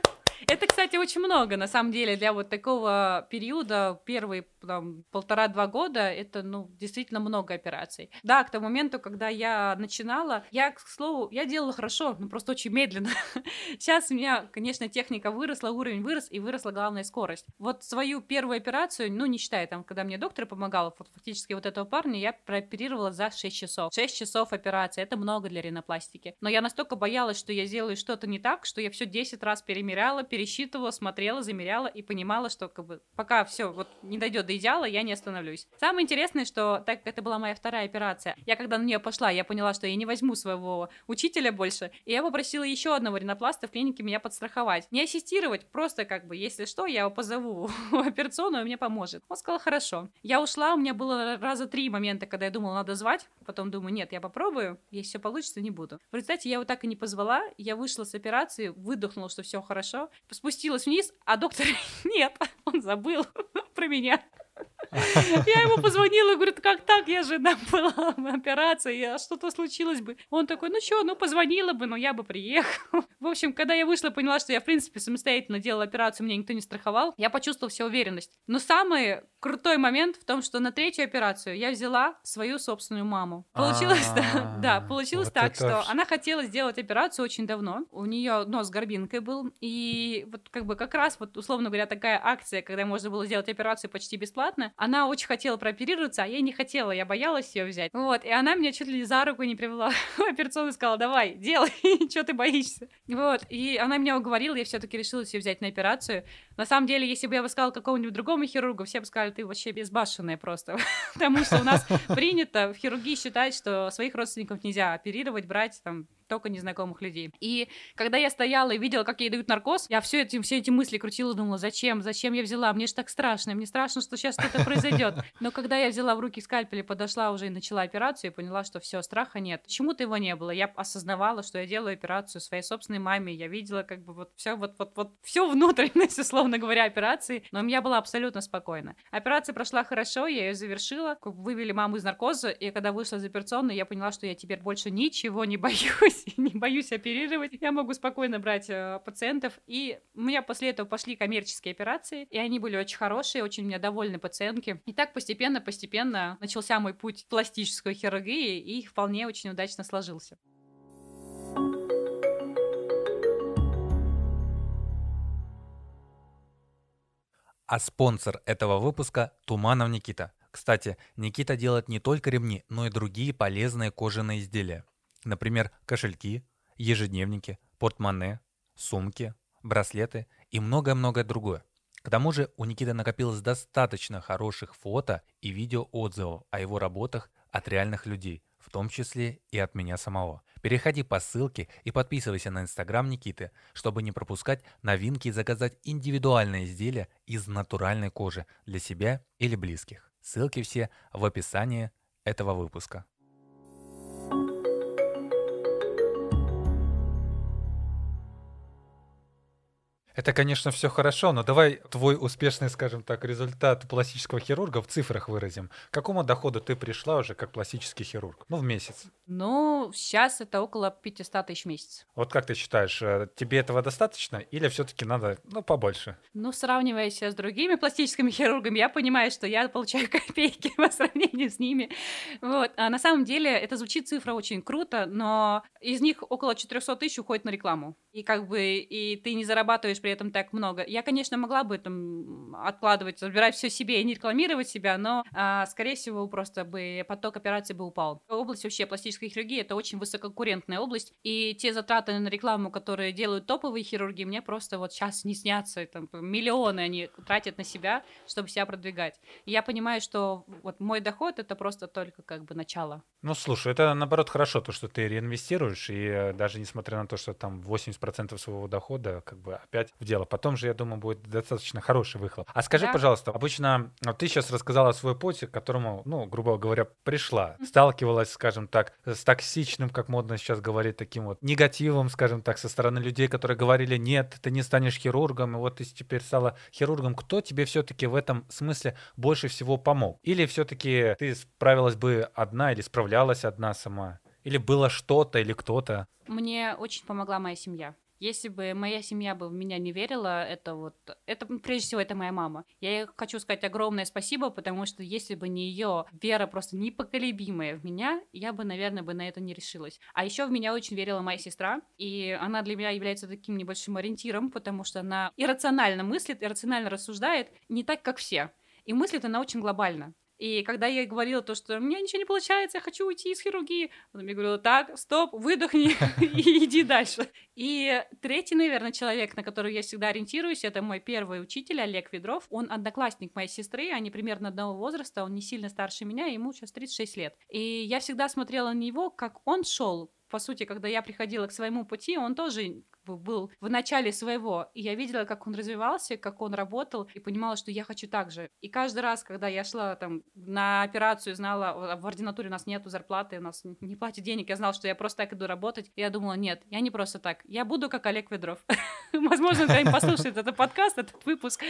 Это, кстати, очень много, на самом деле, для вот такого периода, первые там, полтора-два года, это, ну, действительно много операций. Да, к тому моменту, когда я начинала, я, к слову, я делала хорошо, но просто очень медленно. Сейчас у меня, конечно, техника выросла, уровень вырос, и выросла главная скорость. Вот свою первую операцию, ну, не считая там, когда мне доктор помогал, фактически вот этого парня, я прооперировала за 6 часов. 6 часов операции, это много для ринопластики. Но я настолько боялась, что я сделаю что-то не так, что я все 10 раз перемеряла, пересчитывала, смотрела, замеряла и понимала, что как бы пока все вот не дойдет до идеала, я не остановлюсь. Самое интересное, что так как это была моя вторая операция, я когда на нее пошла, я поняла, что я не возьму своего учителя больше, и я попросила еще одного ринопласта в клинике меня подстраховать. Не ассистировать, просто как бы, если что, я его позову в операционную, мне поможет. Он сказал, хорошо. Я ушла, у меня было раза три момента, когда я думала, надо звать, потом думаю, нет, я попробую, если все получится, не буду. В результате я его так и не позвала, я вышла с операции, выдохнула, что все хорошо, спустилась вниз, а доктор нет, он забыл про меня. Я ему позвонила, говорит, как так, я же была в операции, а что-то случилось бы. Он такой, ну что, ну позвонила бы, но я бы приехал. В общем, когда я вышла, поняла, что я, в принципе, самостоятельно делала операцию, меня никто не страховал, я почувствовала всю уверенность. Но самый крутой момент в том, что на третью операцию я взяла свою собственную маму. Получилось, да, получилось так, что она хотела сделать операцию очень давно. У нее нос горбинкой был, и вот как бы как раз вот условно говоря такая акция, когда можно было сделать операцию почти бесплатно, она очень хотела прооперироваться, а я не хотела, я боялась ее взять. Вот, и она меня чуть ли за руку не привела в операционную сказала, давай, делай, что ты боишься. Вот, и она меня уговорила, я все-таки решила ее взять на операцию. На самом деле, если бы я бы сказала какому-нибудь другому хирургу, все бы сказали, ты вообще безбашенная просто. Потому что у нас принято в хирургии считать, что своих родственников нельзя оперировать, брать там только незнакомых людей. И когда я стояла и видела, как ей дают наркоз, я все эти, все эти мысли крутила, думала, зачем, зачем я взяла, мне же так страшно, мне страшно, что сейчас что-то произойдет. Но когда я взяла в руки скальпель и подошла уже и начала операцию, и поняла, что все, страха нет. Почему-то его не было. Я осознавала, что я делаю операцию своей собственной маме, я видела как бы вот все, вот, вот, вот все внутренность, условно говоря, операции, но я была абсолютно спокойна. Операция прошла хорошо, я ее завершила, вывели маму из наркоза, и когда вышла из операционной, я поняла, что я теперь больше ничего не боюсь, боюсь, не боюсь оперировать, я могу спокойно брать э, пациентов. И у меня после этого пошли коммерческие операции, и они были очень хорошие, очень меня довольны пациентки. И так постепенно-постепенно начался мой путь в пластическую хирургии, и вполне очень удачно сложился. А спонсор этого выпуска – Туманов Никита. Кстати, Никита делает не только ремни, но и другие полезные кожаные изделия. Например, кошельки, ежедневники, портмоне, сумки, браслеты и многое-многое другое. К тому же у Никиты накопилось достаточно хороших фото и видео отзывов о его работах от реальных людей, в том числе и от меня самого. Переходи по ссылке и подписывайся на инстаграм Никиты, чтобы не пропускать новинки и заказать индивидуальные изделия из натуральной кожи для себя или близких. Ссылки все в описании этого выпуска. Это, конечно, все хорошо, но давай твой успешный, скажем так, результат пластического хирурга в цифрах выразим. К какому доходу ты пришла уже как пластический хирург? Ну, в месяц. Ну, сейчас это около 500 тысяч в месяц. Вот как ты считаешь, э, тебе этого достаточно или все-таки надо, ну, побольше? Ну, сравнивая с другими пластическими хирургами, я понимаю, что я получаю копейки по сравнению с ними. Вот. А на самом деле это звучит цифра очень круто, но из них около 400 тысяч уходит на рекламу. И как бы и ты не зарабатываешь при этом так много. Я, конечно, могла бы там откладывать, забирать все себе и не рекламировать себя, но, а, скорее всего, просто бы поток операций бы упал. Область вообще пластической хирургии это очень высококонкурентная область, и те затраты на рекламу, которые делают топовые хирурги, мне просто вот сейчас не снятся. Там, миллионы они тратят на себя, чтобы себя продвигать. И я понимаю, что вот мой доход это просто только как бы начало. Ну, слушай, это наоборот хорошо, то, что ты реинвестируешь, и э, даже несмотря на то, что там 80% своего дохода, как бы опять в дело. Потом же, я думаю, будет достаточно хороший выхлоп. А скажи, да. пожалуйста, обычно вот ты сейчас рассказала свой путь, к которому, ну, грубо говоря, пришла, сталкивалась, скажем так, с токсичным, как модно сейчас говорить, таким вот негативом, скажем так, со стороны людей, которые говорили, нет, ты не станешь хирургом, и вот ты теперь стала хирургом. Кто тебе все-таки в этом смысле больше всего помог? Или все-таки ты справилась бы одна или справлялась одна сама? Или было что-то или кто-то? Мне очень помогла моя семья. Если бы моя семья бы в меня не верила, это вот, это прежде всего это моя мама. Я ей хочу сказать огромное спасибо, потому что если бы не ее вера просто непоколебимая в меня, я бы, наверное, бы на это не решилась. А еще в меня очень верила моя сестра, и она для меня является таким небольшим ориентиром, потому что она иррационально мыслит, иррационально рассуждает, не так, как все. И мыслит она очень глобально. И когда я ей говорила то, что у меня ничего не получается, я хочу уйти из хирургии, она мне говорила, так, стоп, выдохни и иди дальше. И третий, наверное, человек, на который я всегда ориентируюсь, это мой первый учитель Олег Ведров. Он одноклассник моей сестры, они примерно одного возраста, он не сильно старше меня, ему сейчас 36 лет. И я всегда смотрела на него, как он шел по сути, когда я приходила к своему пути, он тоже был в начале своего. И я видела, как он развивался, как он работал, и понимала, что я хочу так же. И каждый раз, когда я шла там на операцию, знала, в ординатуре у нас нету зарплаты, у нас не платят денег, я знала, что я просто так иду работать. И я думала, нет, я не просто так. Я буду как Олег Ведров. Возможно, кто-нибудь послушает этот подкаст, этот выпуск,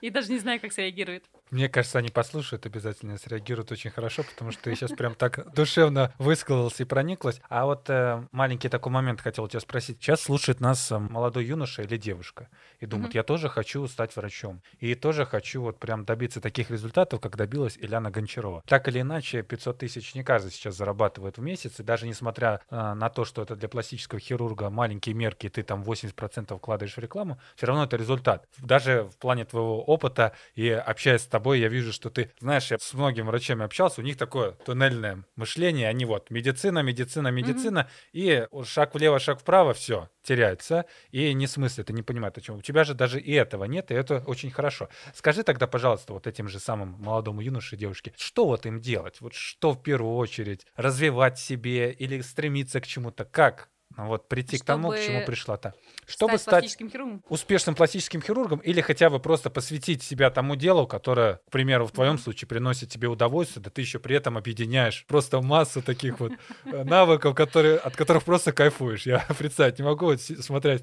и даже не знаю, как среагирует. Мне кажется, они послушают, обязательно среагируют очень хорошо, потому что ты сейчас прям так душевно высказался и прониклась. А вот э, маленький такой момент хотел тебя спросить. Сейчас слушает нас э, молодой юноша или девушка и думают, mm-hmm. я тоже хочу стать врачом. И тоже хочу вот прям добиться таких результатов, как добилась Ильяна Гончарова. Так или иначе, 500 тысяч не каждый сейчас зарабатывает в месяц, и даже несмотря э, на то, что это для пластического хирурга маленькие мерки, и ты там 80% вкладываешь в рекламу, все равно это результат. Даже в плане твоего опыта и общаясь с тобой, я вижу, что ты, знаешь, я с многими врачами общался, у них такое туннельное мышление, они вот медицина, медицина, медицина, mm-hmm. и шаг влево, шаг вправо, все, теряется, и не смыслит, и не понимает, о чем. У тебя же даже и этого нет, и это очень хорошо. Скажи тогда, пожалуйста, вот этим же самым молодому юноше, девушке, что вот им делать? Вот что в первую очередь? Развивать себе или стремиться к чему-то? Как? Вот прийти Чтобы к тому, к чему пришла-то. Чтобы стать, стать успешным пластическим хирургом или хотя бы просто посвятить себя тому делу, которое, к примеру, в твоем случае приносит тебе удовольствие, да ты еще при этом объединяешь просто массу таких вот э, навыков, которые, от которых просто кайфуешь. Я представить не могу, вот, смотря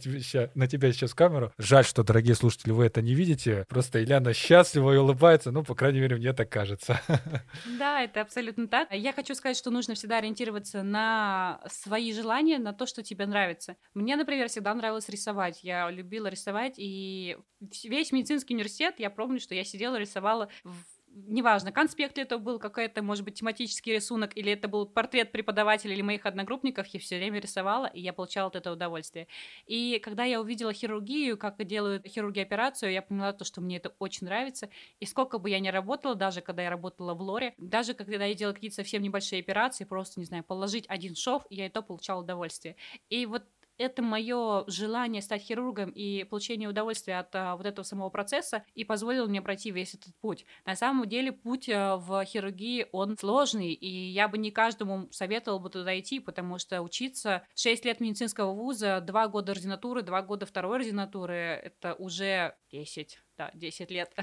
на тебя сейчас в камеру. Жаль, что, дорогие слушатели, вы это не видите. Просто Ильяна счастлива и улыбается, ну, по крайней мере, мне так кажется. Да, это абсолютно так. Я хочу сказать, что нужно всегда ориентироваться на свои желания, на то, что тебе нравится. Мне, например, всегда нравилось рисовать. Я любила рисовать, и весь медицинский университет, я помню, что я сидела, рисовала в неважно, конспект ли это был, какой-то, может быть, тематический рисунок, или это был портрет преподавателя или моих одногруппников, я все время рисовала, и я получала от этого удовольствие. И когда я увидела хирургию, как делают хирурги операцию, я поняла то, что мне это очень нравится. И сколько бы я ни работала, даже когда я работала в лоре, даже когда я делала какие-то совсем небольшие операции, просто, не знаю, положить один шов, я и то получала удовольствие. И вот это мое желание стать хирургом и получение удовольствия от а, вот этого самого процесса и позволило мне пройти весь этот путь. На самом деле путь а, в хирургии, он сложный, и я бы не каждому советовала бы туда идти, потому что учиться 6 лет медицинского вуза, 2 года ординатуры, 2 года второй ординатуры, это уже 10 да, 10 лет.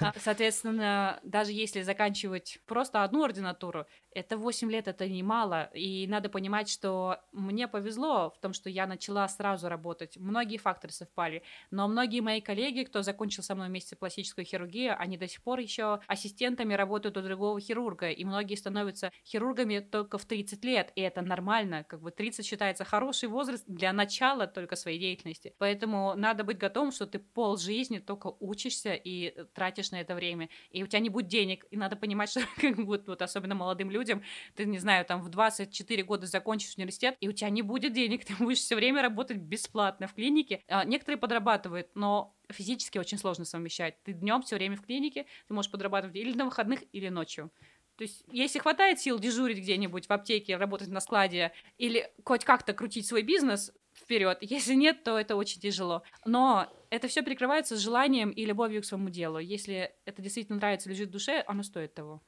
А, соответственно, даже если заканчивать просто одну ординатуру, это 8 лет, это немало. И надо понимать, что мне повезло в том, что я начала сразу работать. Многие факторы совпали. Но многие мои коллеги, кто закончил со мной вместе пластическую хирургию, они до сих пор еще ассистентами работают у другого хирурга. И многие становятся хирургами только в 30 лет. И это нормально. Как бы 30 считается хороший возраст для начала только своей деятельности. Поэтому надо быть готовым, что ты пол жизни только учишься и тратишь на это время. И у тебя не будет денег. И надо понимать, что как будто вот особенно молодым людям, ты, не знаю, там в 24 года закончишь университет, и у тебя не будет денег, ты будешь все время работать бесплатно в клинике. А, некоторые подрабатывают, но физически очень сложно совмещать. Ты днем все время в клинике, ты можешь подрабатывать или на выходных, или ночью. То есть, если хватает сил дежурить где-нибудь в аптеке, работать на складе или хоть как-то крутить свой бизнес вперед, если нет, то это очень тяжело. Но это все прикрывается желанием и любовью к своему делу. Если это действительно нравится, лежит в душе, оно стоит того.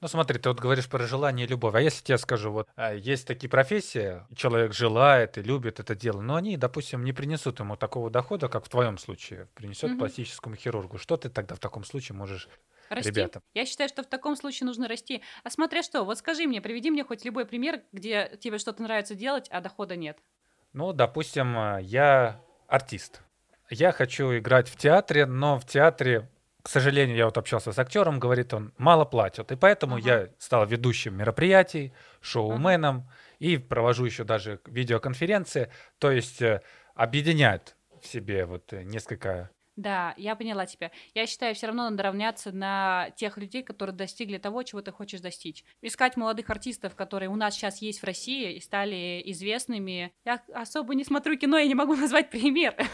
Ну смотри, ты вот говоришь про желание и любовь. А если я скажу, вот а, есть такие профессии, человек желает и любит это дело, но они, допустим, не принесут ему такого дохода, как в твоем случае принесет угу. пластическому хирургу. Что ты тогда в таком случае можешь Расти. ребятам? Я считаю, что в таком случае нужно расти. А смотря что, вот скажи мне, приведи мне хоть любой пример, где тебе что-то нравится делать, а дохода нет. Ну, допустим, а, я артист. Я хочу играть в театре, но в театре к сожалению, я вот общался с актером, говорит он, мало платят. И поэтому ага. я стал ведущим мероприятий, шоуменом ага. и провожу еще даже видеоконференции. То есть э, объединяет в себе вот э, несколько Да, я поняла тебя. Я считаю, все равно надо равняться на тех людей, которые достигли того, чего ты хочешь достичь. Искать молодых артистов, которые у нас сейчас есть в России и стали известными. Я особо не смотрю кино, я не могу назвать пример.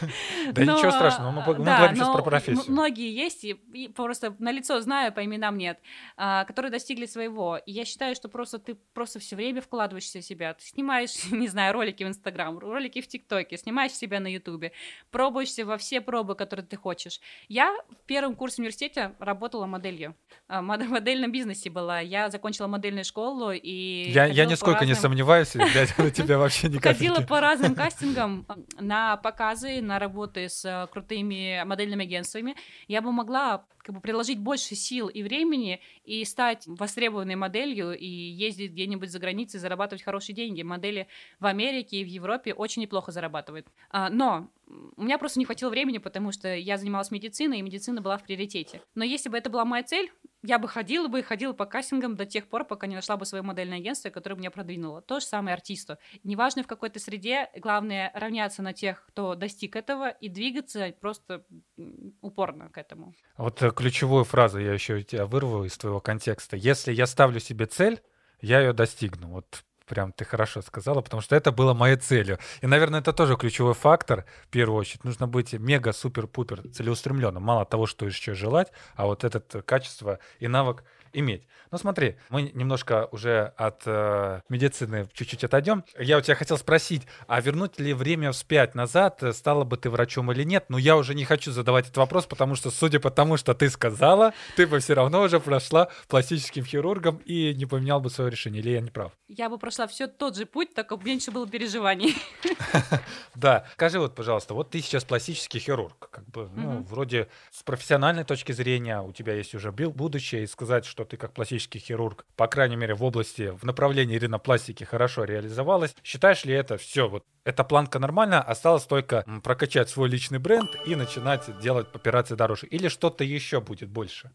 Да ничего страшного, мы, говорим сейчас про профессию. Многие есть, и, и просто на лицо знаю, по именам нет, а, которые достигли своего. И я считаю, что просто ты просто все время вкладываешься в себя. Ты снимаешь, не знаю, ролики в Инстаграм, ролики в ТикТоке, снимаешь себя на Ютубе, пробуешься во все пробы, которые ты хочешь. Я в первом курсе университета работала моделью. А, мод- В модельном бизнесе была. Я закончила модельную школу и... Я, я нисколько не разным- сомневаюсь, глядя на тебя вообще ни Ходила по разным кастингам на показы, на работы с э, крутыми модельными агентствами. Я бы могла как бы приложить больше сил и времени и стать востребованной моделью и ездить где-нибудь за границей, зарабатывать хорошие деньги. Модели в Америке и в Европе очень неплохо зарабатывают. А, Но у меня просто не хватило времени, потому что я занималась медициной, и медицина была в приоритете. Но если бы это была моя цель, я бы ходила бы и ходила по кастингам до тех пор, пока не нашла бы свое модельное агентство, которое меня продвинуло. То же самое артисту. Неважно в какой то среде, главное равняться на тех, кто достиг этого, и двигаться просто упорно к этому. Вот э, ключевую фразу я еще тебя вырву из твоего контекста. Если я ставлю себе цель, я ее достигну. Вот прям ты хорошо сказала, потому что это было моей целью. И, наверное, это тоже ключевой фактор. В первую очередь, нужно быть мега-супер-пупер целеустремленным. Мало того, что еще желать, а вот это качество и навык иметь. Ну смотри, мы немножко уже от э, медицины чуть-чуть отойдем. Я у тебя хотел спросить, а вернуть ли время вспять назад, э, стала бы ты врачом или нет? Но я уже не хочу задавать этот вопрос, потому что, судя по тому, что ты сказала, ты бы все равно уже прошла пластическим хирургом и не поменял бы свое решение. Или я не прав? Я бы прошла все тот же путь, только меньше было переживаний. Да. Скажи вот, пожалуйста, вот ты сейчас пластический хирург, как бы, ну, вроде с профессиональной точки зрения у тебя есть уже будущее, и сказать, что ты как пластический хирург, по крайней мере, в области, в направлении ринопластики хорошо реализовалась, считаешь ли это все, вот эта планка нормально, осталось только прокачать свой личный бренд и начинать делать операции дороже? Или что-то еще будет больше?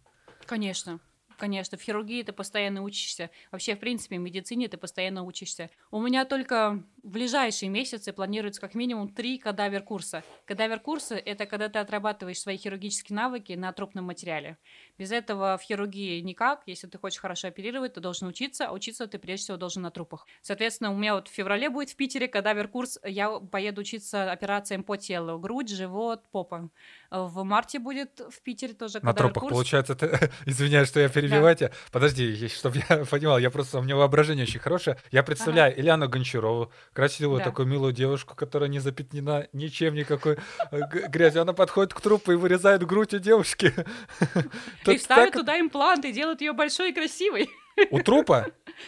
Конечно. Конечно, в хирургии ты постоянно учишься. Вообще, в принципе, в медицине ты постоянно учишься. У меня только в ближайшие месяцы планируется как минимум три кадавер-курса. Кадавер-курсы — это когда ты отрабатываешь свои хирургические навыки на трупном материале. Без этого в хирургии никак. Если ты хочешь хорошо оперировать, ты должен учиться, а учиться ты прежде всего должен на трупах. Соответственно, у меня вот в феврале будет в Питере кадавер-курс. Я поеду учиться операциям по телу. Грудь, живот, попа. В марте будет в Питере тоже На тропах, кадавер-курс. получается, ты... извиняюсь, что я перебиваю тебя. Подожди, чтобы я понимал, я просто, у меня воображение очень хорошее. Я представляю Ильяну Гончарову, красивую Да. такую милую девушку, которая не запятнена ничем, никакой э, грязью. Она подходит к трупу и вырезает грудь у девушки. И так- туда имплант и делают ее большой и красивой. У трупа?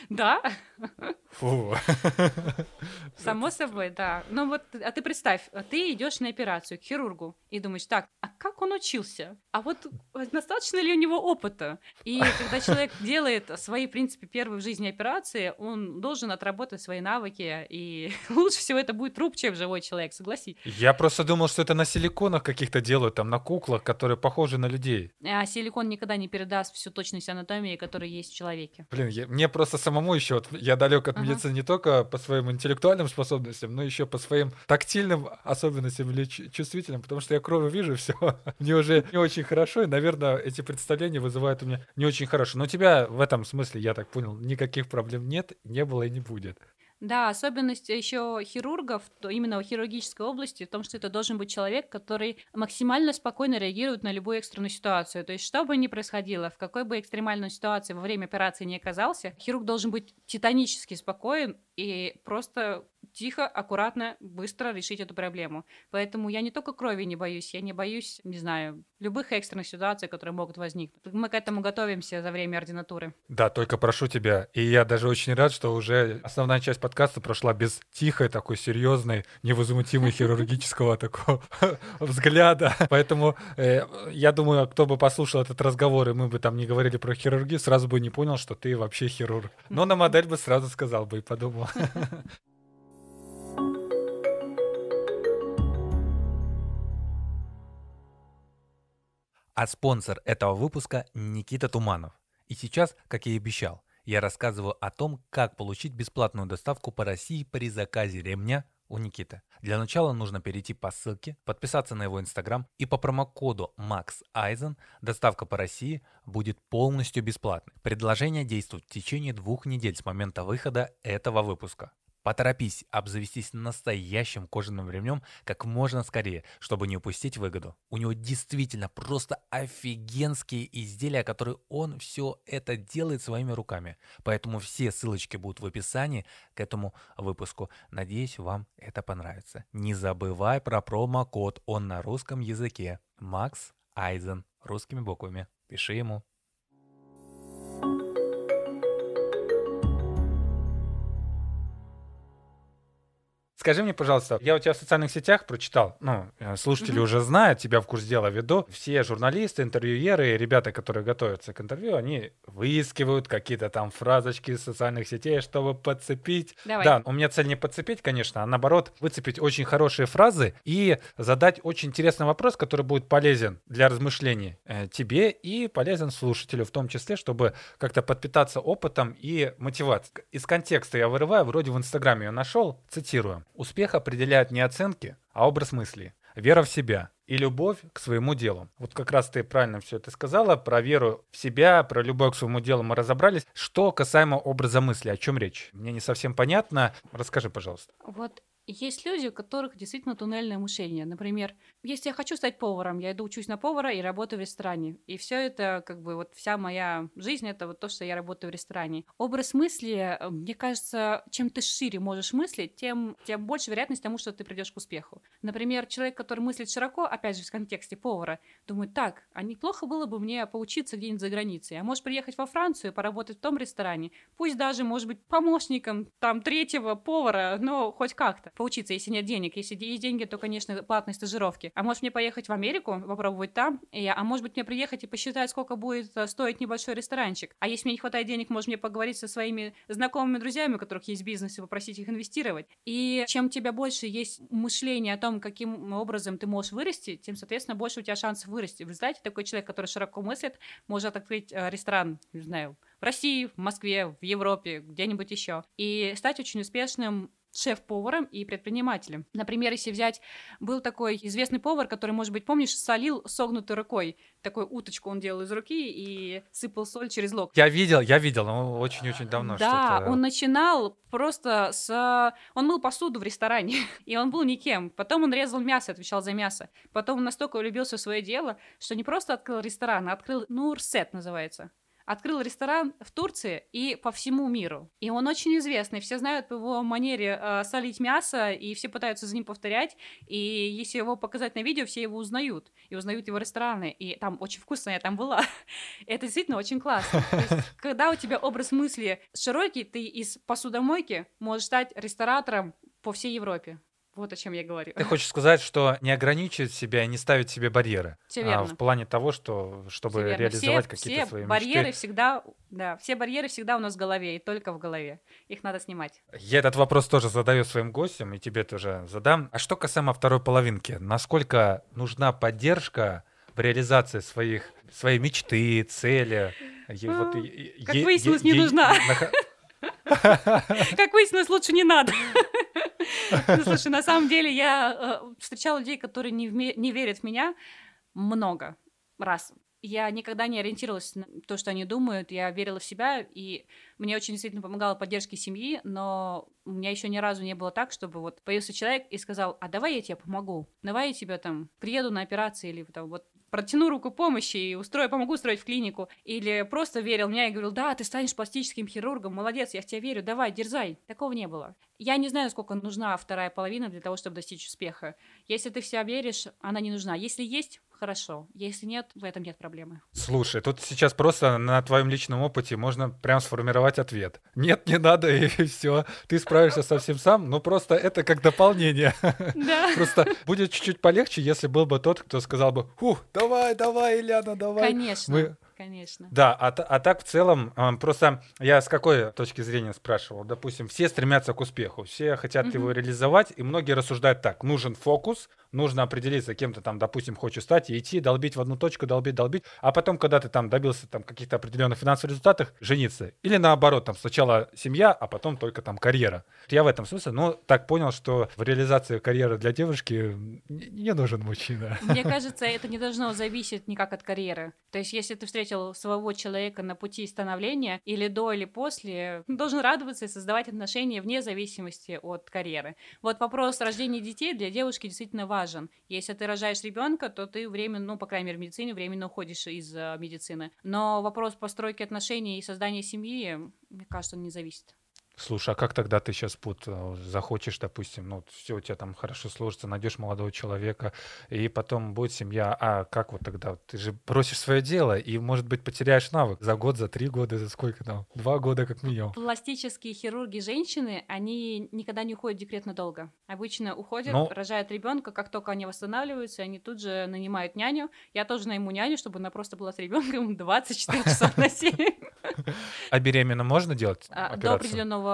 Да. само собой, да. Ну вот, а ты представь, ты идешь на операцию к хирургу и думаешь, так, а как он учился? А вот достаточно ли у него опыта? И когда человек делает свои, в принципе, первые в жизни операции, он должен отработать свои навыки, и лучше всего это будет труп, чем живой человек, согласись. Я просто думал, что это на силиконах каких-то делают, там на куклах, которые похожи на людей. А силикон никогда не передаст всю точность анатомии, которая есть в человеке. Блин, я- мне просто самому еще, вот я далек от Ага. медицины не только по своим интеллектуальным способностям, но еще по своим тактильным особенностям или чу- чувствительным, потому что я кровью вижу все. Мне уже не очень хорошо, и, наверное, эти представления вызывают у меня не очень хорошо. Но у тебя в этом смысле, я так понял, никаких проблем нет, не было и не будет. Да, особенность еще хирургов, то именно в хирургической области, в том, что это должен быть человек, который максимально спокойно реагирует на любую экстренную ситуацию. То есть, что бы ни происходило, в какой бы экстремальной ситуации во время операции не оказался, хирург должен быть титанически спокоен и просто тихо, аккуратно, быстро решить эту проблему. Поэтому я не только крови не боюсь, я не боюсь, не знаю, любых экстренных ситуаций, которые могут возникнуть. Мы к этому готовимся за время ординатуры. Да, только прошу тебя. И я даже очень рад, что уже основная часть подкаста прошла без тихой, такой серьезной, невозмутимой хирургического такого взгляда. Поэтому э, я думаю, кто бы послушал этот разговор, и мы бы там не говорили про хирургию, сразу бы не понял, что ты вообще хирург. Но на модель бы сразу сказал бы и подумал. А спонсор этого выпуска Никита Туманов. И сейчас, как я и обещал, я рассказываю о том, как получить бесплатную доставку по России при заказе ремня у Никиты. Для начала нужно перейти по ссылке, подписаться на его инстаграм и по промокоду MAXEISEN доставка по России будет полностью бесплатной. Предложение действует в течение двух недель с момента выхода этого выпуска. Поторопись обзавестись настоящим кожаным ремнем как можно скорее, чтобы не упустить выгоду. У него действительно просто офигенские изделия, которые он все это делает своими руками. Поэтому все ссылочки будут в описании к этому выпуску. Надеюсь, вам это понравится. Не забывай про промокод, он на русском языке. Макс Айзен русскими буквами. Пиши ему. Скажи мне, пожалуйста, я у тебя в социальных сетях прочитал, ну, э, слушатели уже знают, тебя в курс дела веду. Все журналисты, интервьюеры, ребята, которые готовятся к интервью, они выискивают какие-то там фразочки из социальных сетей, чтобы подцепить. Давай. Да, у меня цель не подцепить, конечно, а наоборот, выцепить очень хорошие фразы и задать очень интересный вопрос, который будет полезен для размышлений э, тебе и полезен слушателю в том числе, чтобы как-то подпитаться опытом и мотивацией. Из контекста я вырываю, вроде в Инстаграме ее нашел, цитирую. Успех определяет не оценки, а образ мысли, вера в себя и любовь к своему делу. Вот как раз ты правильно все это сказала, про веру в себя, про любовь к своему делу мы разобрались. Что касаемо образа мысли, о чем речь? Мне не совсем понятно. Расскажи, пожалуйста. Вот есть люди, у которых действительно туннельное мышление. Например, если я хочу стать поваром, я иду учусь на повара и работаю в ресторане. И все это, как бы, вот вся моя жизнь, это вот то, что я работаю в ресторане. Образ мысли, э, мне кажется, чем ты шире можешь мыслить, тем, тем больше вероятность тому, что ты придешь к успеху. Например, человек, который мыслит широко, опять же, в контексте повара, думает, так, а неплохо было бы мне поучиться где-нибудь за границей, а может приехать во Францию, поработать в том ресторане, пусть даже, может быть, помощником там третьего повара, но хоть как-то поучиться, если нет денег. Если есть деньги, то, конечно, платные стажировки. А может мне поехать в Америку, попробовать там, и, а может быть мне приехать и посчитать, сколько будет э, стоить небольшой ресторанчик. А если мне не хватает денег, может мне поговорить со своими знакомыми друзьями, у которых есть бизнес, и попросить их инвестировать. И чем у тебя больше есть мышление о том, каким образом ты можешь вырасти, тем, соответственно, больше у тебя шансов вырасти. В результате такой человек, который широко мыслит, может открыть э, ресторан, не знаю, в России, в Москве, в Европе, где-нибудь еще. И стать очень успешным шеф-поваром и предпринимателем. Например, если взять, был такой известный повар, который, может быть, помнишь, солил согнутой рукой. Такую уточку он делал из руки и сыпал соль через лоб. Я видел, я видел, но очень-очень давно Да, что-то. он начинал просто с... Он мыл посуду в ресторане, и он был никем. Потом он резал мясо, отвечал за мясо. Потом он настолько влюбился в свое дело, что не просто открыл ресторан, а открыл Нурсет называется открыл ресторан в Турции и по всему миру. И он очень известный, все знают по его манере э, солить мясо, и все пытаются за ним повторять. И если его показать на видео, все его узнают. И узнают его рестораны. И там очень вкусно, я там была. Это действительно очень классно. есть, когда у тебя образ мысли широкий, ты из посудомойки можешь стать ресторатором по всей Европе. Вот о чем я говорю. Ты хочешь сказать, что не ограничивать себя и не ставить себе барьеры. Все А, верно. в плане того, что чтобы верно. реализовать все, какие-то все свои барьеры мечты. всегда, да, все барьеры всегда у нас в голове и только в голове. Их надо снимать. Я этот вопрос тоже задаю своим гостям, и тебе тоже задам. А что касаемо второй половинки? Насколько нужна поддержка в реализации своих, своей мечты, цели? Е- вот А, е- как выяснилось, не нужна. Как выяснилось, лучше не надо. Ну, слушай, на самом деле я э, встречала людей, которые не, верят в меня много раз. Я никогда не ориентировалась на то, что они думают. Я верила в себя, и мне очень действительно помогала поддержка семьи, но у меня еще ни разу не было так, чтобы вот появился человек и сказал, а давай я тебе помогу, давай я тебя там приеду на операцию или там вот протяну руку помощи и устрою, помогу устроить в клинику. Или просто верил меня и говорил, да, ты станешь пластическим хирургом, молодец, я в тебя верю, давай, дерзай. Такого не было. Я не знаю, сколько нужна вторая половина для того, чтобы достичь успеха. Если ты в себя веришь, она не нужна. Если есть, хорошо. Если нет, в этом нет проблемы. Слушай, тут сейчас просто на твоем личном опыте можно прям сформировать ответ. Нет, не надо, и все. Ты справишься совсем сам, но просто это как дополнение. Да. Просто будет чуть-чуть полегче, если был бы тот, кто сказал бы, фу, давай, давай, Ильяна, давай. Конечно. Мы- Конечно. Да, а, а так в целом, просто я с какой точки зрения спрашивал? Допустим, все стремятся к успеху, все хотят Мгм. его реализовать, и многие рассуждают так, нужен фокус, нужно определиться, кем ты там, допустим, хочешь стать, и идти, долбить в одну точку, долбить, долбить, а потом, когда ты там добился там каких-то определенных финансовых результатов, жениться. Или наоборот, там сначала семья, а потом только там карьера. Я в этом смысле, ну, так понял, что в реализации карьеры для девушки не нужен мужчина. Мне кажется, это не должно зависеть никак от карьеры. То есть, если ты встретил своего человека на пути становления, или до, или после, должен радоваться и создавать отношения вне зависимости от карьеры. Вот вопрос рождения детей для девушки действительно важен. Если ты рожаешь ребенка, то ты временно, ну, по крайней мере, в медицине временно уходишь из uh, медицины. Но вопрос постройки отношений и создания семьи, мне кажется, он не зависит. Слушай, а как тогда ты сейчас вот э, захочешь, допустим, ну, все у тебя там хорошо сложится, найдешь молодого человека, и потом будет семья, а как вот тогда? Ты же бросишь свое дело, и, может быть, потеряешь навык за год, за три года, за сколько там? Два года как минимум. Пластические хирурги женщины, они никогда не уходят в декрет надолго. Обычно уходят, ну, рожают ребенка, как только они восстанавливаются, они тут же нанимают няню. Я тоже найму няню, чтобы она просто была с ребенком 24 часа на 7. А беременна можно делать? А, до определенного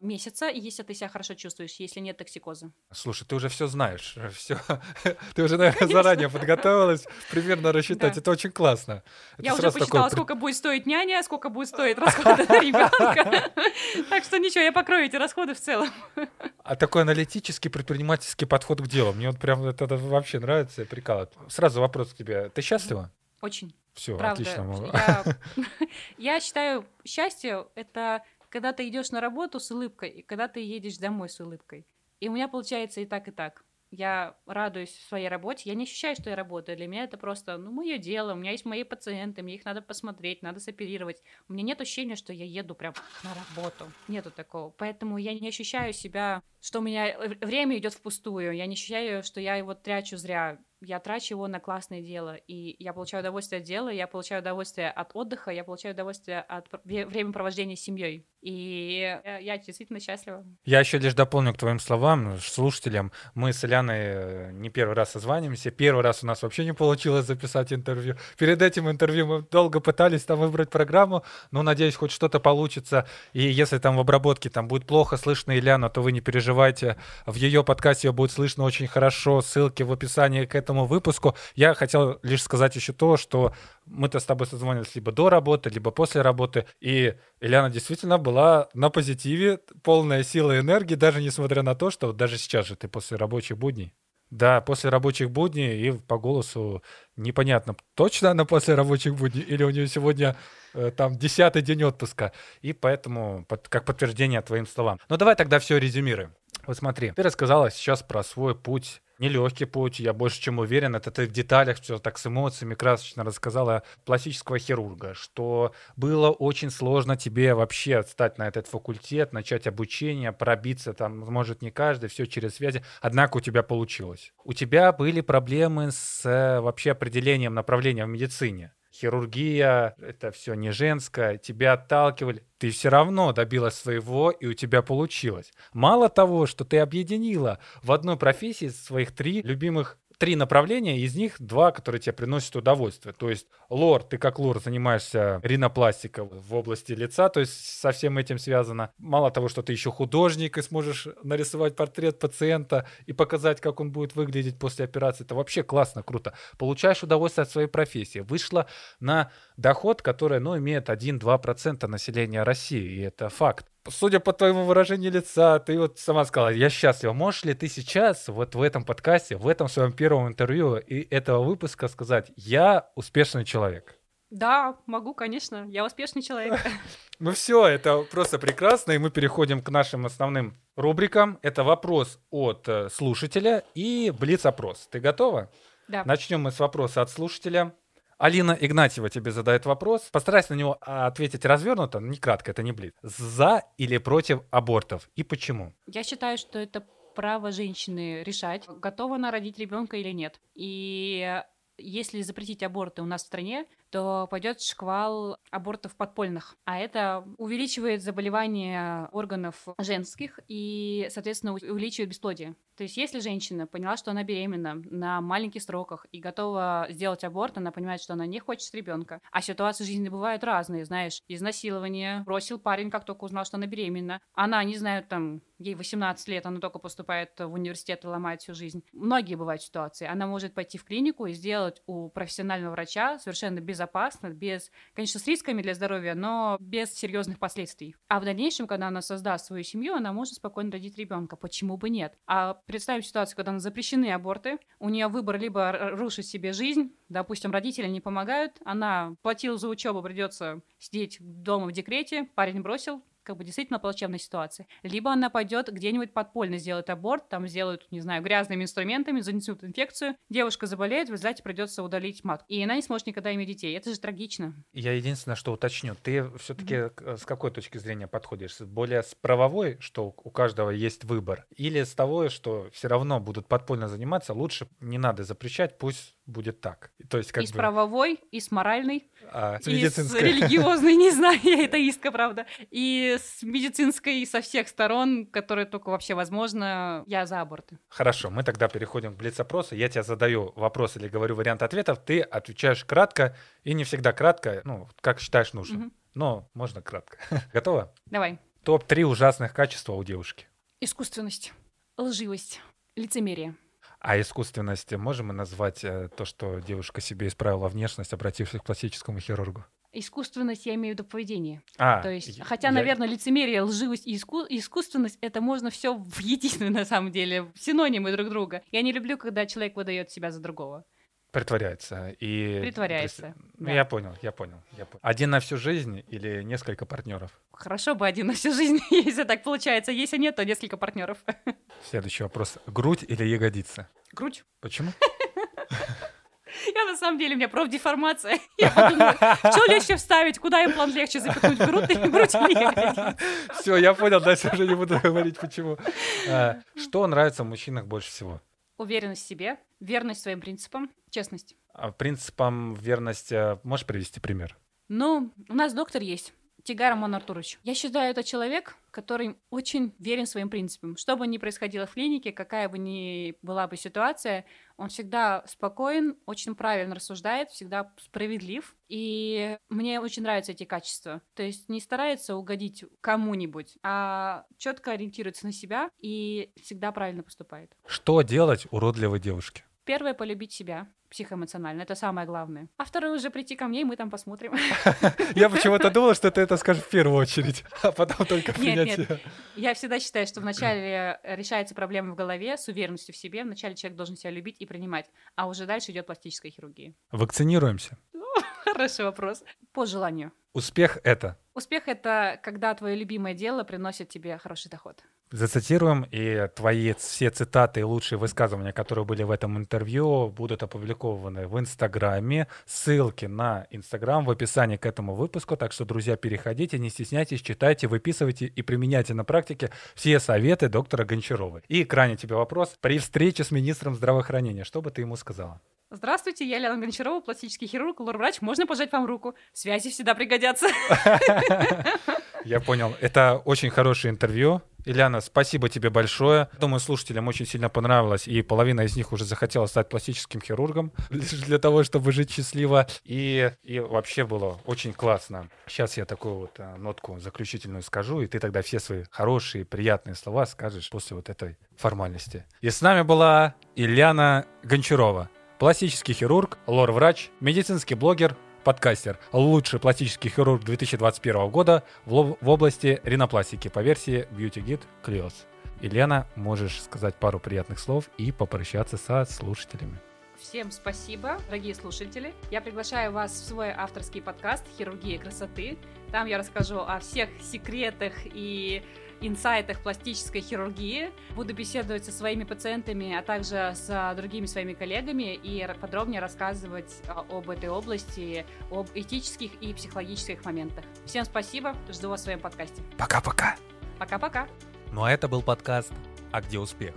месяца, если ты себя хорошо чувствуешь, если нет токсикоза. Слушай, ты уже все знаешь, все. ты уже, наверное, Конечно. заранее подготовилась примерно рассчитать. Да. Это очень классно. Это Я уже посчитала, такой... сколько будет стоить няня, сколько будет стоить расходы на ребенка. Так что ничего, я покрою эти расходы в целом. А такой аналитический предпринимательский подход к делу. Мне вот прям это вообще нравится прикалывает. Сразу вопрос к тебе. Ты счастлива? Очень. Все, Правда, отлично. Я, я считаю, счастье это когда ты идешь на работу с улыбкой, и когда ты едешь домой с улыбкой. И у меня получается и так, и так. Я радуюсь своей работе, я не ощущаю, что я работаю. Для меня это просто, ну, мое дело. У меня есть мои пациенты, мне их надо посмотреть, надо соперировать. У меня нет ощущения, что я еду прям на работу. Нету такого. Поэтому я не ощущаю себя, что у меня время идет впустую. Я не ощущаю, что я его трачу зря я трачу его на классное дело, и я получаю удовольствие от дела, я получаю удовольствие от отдыха, я получаю удовольствие от времяпровождения с семьей. И я действительно счастлива. Я еще лишь дополню к твоим словам, слушателям. Мы с Ильяной э, не первый раз созваниваемся. Первый раз у нас вообще не получилось записать интервью. Перед этим интервью мы долго пытались там выбрать программу, но надеюсь, хоть что-то получится. И если там в обработке там будет плохо слышно Ильяна, то вы не переживайте. В ее подкасте ее будет слышно очень хорошо. Ссылки в описании к этому выпуску. Я хотел лишь сказать еще то, что мы-то с тобой созвонились либо до работы, либо после работы. И Ильяна действительно была на позитиве, полная сила и энергии, даже несмотря на то, что даже сейчас же ты после рабочих будней. Да, после рабочих будней и по голосу непонятно, точно она после рабочих будней или у нее сегодня э, там десятый день отпуска. И поэтому, под, как подтверждение твоим словам. Ну давай тогда все резюмируем. Вот смотри, ты рассказала сейчас про свой путь нелегкий путь, я больше чем уверен, это ты в деталях все так с эмоциями красочно рассказала пластического хирурга, что было очень сложно тебе вообще отстать на этот факультет, начать обучение, пробиться там, может не каждый, все через связи, однако у тебя получилось. У тебя были проблемы с э, вообще определением направления в медицине хирургия, это все не женское, тебя отталкивали, ты все равно добилась своего, и у тебя получилось. Мало того, что ты объединила в одной профессии своих три любимых три направления, из них два, которые тебе приносят удовольствие. То есть лор, ты как лор занимаешься ринопластикой в области лица, то есть со всем этим связано. Мало того, что ты еще художник и сможешь нарисовать портрет пациента и показать, как он будет выглядеть после операции, это вообще классно, круто. Получаешь удовольствие от своей профессии. Вышла на доход, который, ну, имеет 1-2% населения России, и это факт судя по твоему выражению лица, ты вот сама сказала, я счастлива. Можешь ли ты сейчас вот в этом подкасте, в этом своем первом интервью и этого выпуска сказать, я успешный человек? Да, могу, конечно. Я успешный человек. Ну все, это просто прекрасно, и мы переходим к нашим основным рубрикам. Это вопрос от э, слушателя и блиц-опрос. Ты готова? Да. Начнем мы с вопроса от слушателя. Алина Игнатьева тебе задает вопрос. Постарайся на него ответить развернуто, не кратко, это не блиц. За или против абортов и почему? Я считаю, что это право женщины решать, готова она родить ребенка или нет. И если запретить аборты у нас в стране, то пойдет шквал абортов подпольных. А это увеличивает заболевания органов женских и, соответственно, увеличивает бесплодие. То есть, если женщина поняла, что она беременна на маленьких сроках и готова сделать аборт, она понимает, что она не хочет ребенка. А ситуации жизни бывают разные, знаешь, изнасилование, бросил парень, как только узнал, что она беременна. Она, не знаю, там, ей 18 лет, она только поступает в университет и ломает всю жизнь. Многие бывают ситуации. Она может пойти в клинику и сделать у профессионального врача совершенно безопасно, без, конечно, с рисками для здоровья, но без серьезных последствий. А в дальнейшем, когда она создаст свою семью, она может спокойно родить ребенка. Почему бы нет? А представим ситуацию, когда на запрещены аборты, у нее выбор либо рушить себе жизнь, допустим, родители не помогают, она платила за учебу, придется сидеть дома в декрете, парень бросил, как бы действительно плачевная ситуация. Либо она пойдет где-нибудь подпольно сделать аборт, там сделают, не знаю, грязными инструментами, занесут инфекцию, девушка заболеет, в результате придется удалить матку. И она не сможет никогда иметь детей. Это же трагично. Я единственное, что уточню, ты все-таки mm-hmm. с какой точки зрения подходишь? Более с правовой, что у каждого есть выбор, или с того, что все равно будут подпольно заниматься, лучше не надо запрещать, пусть будет так. То есть как и бы... с правовой, и с моральной, а, с и с религиозной, не знаю, я это иска, правда, и с медицинской, и со всех сторон, которые только вообще возможно, я за аборты. Хорошо, мы тогда переходим к блиц-опросу. Я тебе задаю вопрос или говорю вариант ответов, ты отвечаешь кратко, и не всегда кратко, ну, как считаешь нужным. Угу. Но можно кратко. Готова? Давай. Топ-3 ужасных качества у девушки. Искусственность, лживость, лицемерие. А искусственность можем мы назвать э, то, что девушка себе исправила внешность, обратившись к пластическому хирургу? Искусственность я имею в виду поведение. А, то есть, хотя, я... наверное, лицемерие, лживость и иску... искусственность это можно все в единую на самом деле, синонимы друг друга. Я не люблю, когда человек выдает себя за другого. Притворяется. И... Притворяется. Ну, да. я понял, я понял, я понял. Один на всю жизнь или несколько партнеров? Хорошо бы один на всю жизнь, если так получается. Если нет, то несколько партнеров. Следующий вопрос. Грудь или ягодица? Грудь. Почему? Я на самом деле, у меня профдеформация. Я подумала, что легче вставить, куда имплант легче запихнуть, грудь, грудь или Все, я понял, дальше уже не буду говорить, почему. А, что нравится в мужчинах больше всего? Уверенность в себе, верность своим принципам, честность. А принципам верности можешь привести пример? Ну, у нас доктор есть. Тигар Роман Артурович. Я считаю, это человек, который очень верен своим принципам. Что бы ни происходило в клинике, какая бы ни была бы ситуация, он всегда спокоен, очень правильно рассуждает, всегда справедлив. И мне очень нравятся эти качества. То есть не старается угодить кому-нибудь, а четко ориентируется на себя и всегда правильно поступает. Что делать уродливой девушке? Первое — полюбить себя психоэмоционально, это самое главное. А второе уже прийти ко мне, и мы там посмотрим. Я почему-то думал, что ты это скажешь в первую очередь, а потом только принять Нет, нет. Я всегда считаю, что вначале решается проблема в голове с уверенностью в себе, вначале человек должен себя любить и принимать, а уже дальше идет пластическая хирургия. Вакцинируемся? Хороший вопрос. По желанию. Успех — это? Успех — это когда твое любимое дело приносит тебе хороший доход. Зацитируем, и твои все цитаты и лучшие высказывания, которые были в этом интервью, будут опубликованы в Инстаграме. Ссылки на Инстаграм в описании к этому выпуску. Так что, друзья, переходите, не стесняйтесь, читайте, выписывайте и применяйте на практике все советы доктора Гончаровой. И крайне тебе вопрос. При встрече с министром здравоохранения, что бы ты ему сказала? Здравствуйте, я Лена Гончарова, пластический хирург, лор-врач. Можно пожать вам руку? Связи всегда пригодятся. Я понял. Это очень хорошее интервью. Ильяна, спасибо тебе большое. Думаю, слушателям очень сильно понравилось, и половина из них уже захотела стать пластическим хирургом лишь для того, чтобы жить счастливо. И, и вообще было очень классно. Сейчас я такую вот а, нотку заключительную скажу, и ты тогда все свои хорошие, приятные слова скажешь после вот этой формальности. И с нами была Ильяна Гончарова пластический хирург, лор-врач, медицинский блогер, подкастер, лучший пластический хирург 2021 года в, в области ринопластики по версии Beauty Guide Clios. Елена, можешь сказать пару приятных слов и попрощаться со слушателями. Всем спасибо, дорогие слушатели. Я приглашаю вас в свой авторский подкаст «Хирургия красоты». Там я расскажу о всех секретах и инсайтах пластической хирургии. Буду беседовать со своими пациентами, а также с другими своими коллегами и подробнее рассказывать а, об этой области, об этических и психологических моментах. Всем спасибо, жду вас в своем подкасте. Пока-пока. Пока-пока. Ну а это был подкаст «А где успех?»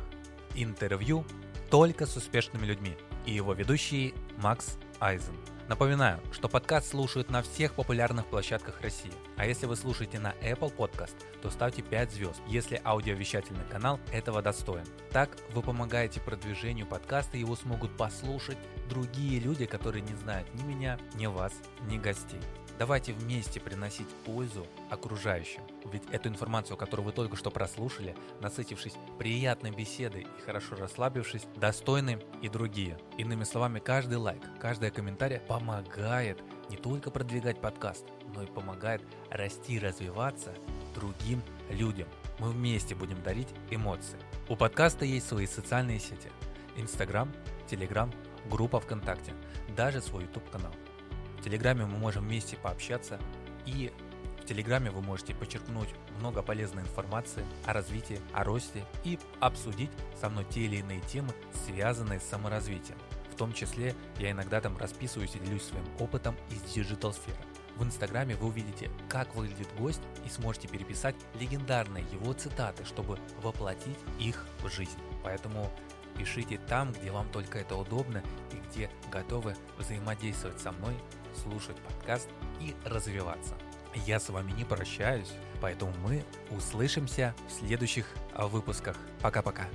Интервью только с успешными людьми и его ведущий Макс Айзен. Напоминаю, что подкаст слушают на всех популярных площадках России. А если вы слушаете на Apple Podcast, то ставьте 5 звезд, если аудиовещательный канал этого достоин. Так вы помогаете продвижению подкаста, его смогут послушать другие люди, которые не знают ни меня, ни вас, ни гостей. Давайте вместе приносить пользу окружающим. Ведь эту информацию, которую вы только что прослушали, насытившись приятной беседой и хорошо расслабившись, достойны и другие. Иными словами, каждый лайк, каждый комментарий помогает не только продвигать подкаст, но и помогает расти и развиваться другим людям. Мы вместе будем дарить эмоции. У подкаста есть свои социальные сети. Инстаграм, Телеграм, группа ВКонтакте, даже свой YouTube канал. В Телеграме мы можем вместе пообщаться и в Телеграме вы можете подчерпнуть много полезной информации о развитии, о росте и обсудить со мной те или иные темы, связанные с саморазвитием. В том числе я иногда там расписываюсь и делюсь своим опытом из digital сферы. В Инстаграме вы увидите, как выглядит гость и сможете переписать легендарные его цитаты, чтобы воплотить их в жизнь. Поэтому пишите там, где вам только это удобно и где готовы взаимодействовать со мной слушать подкаст и развиваться. Я с вами не прощаюсь, поэтому мы услышимся в следующих выпусках. Пока-пока.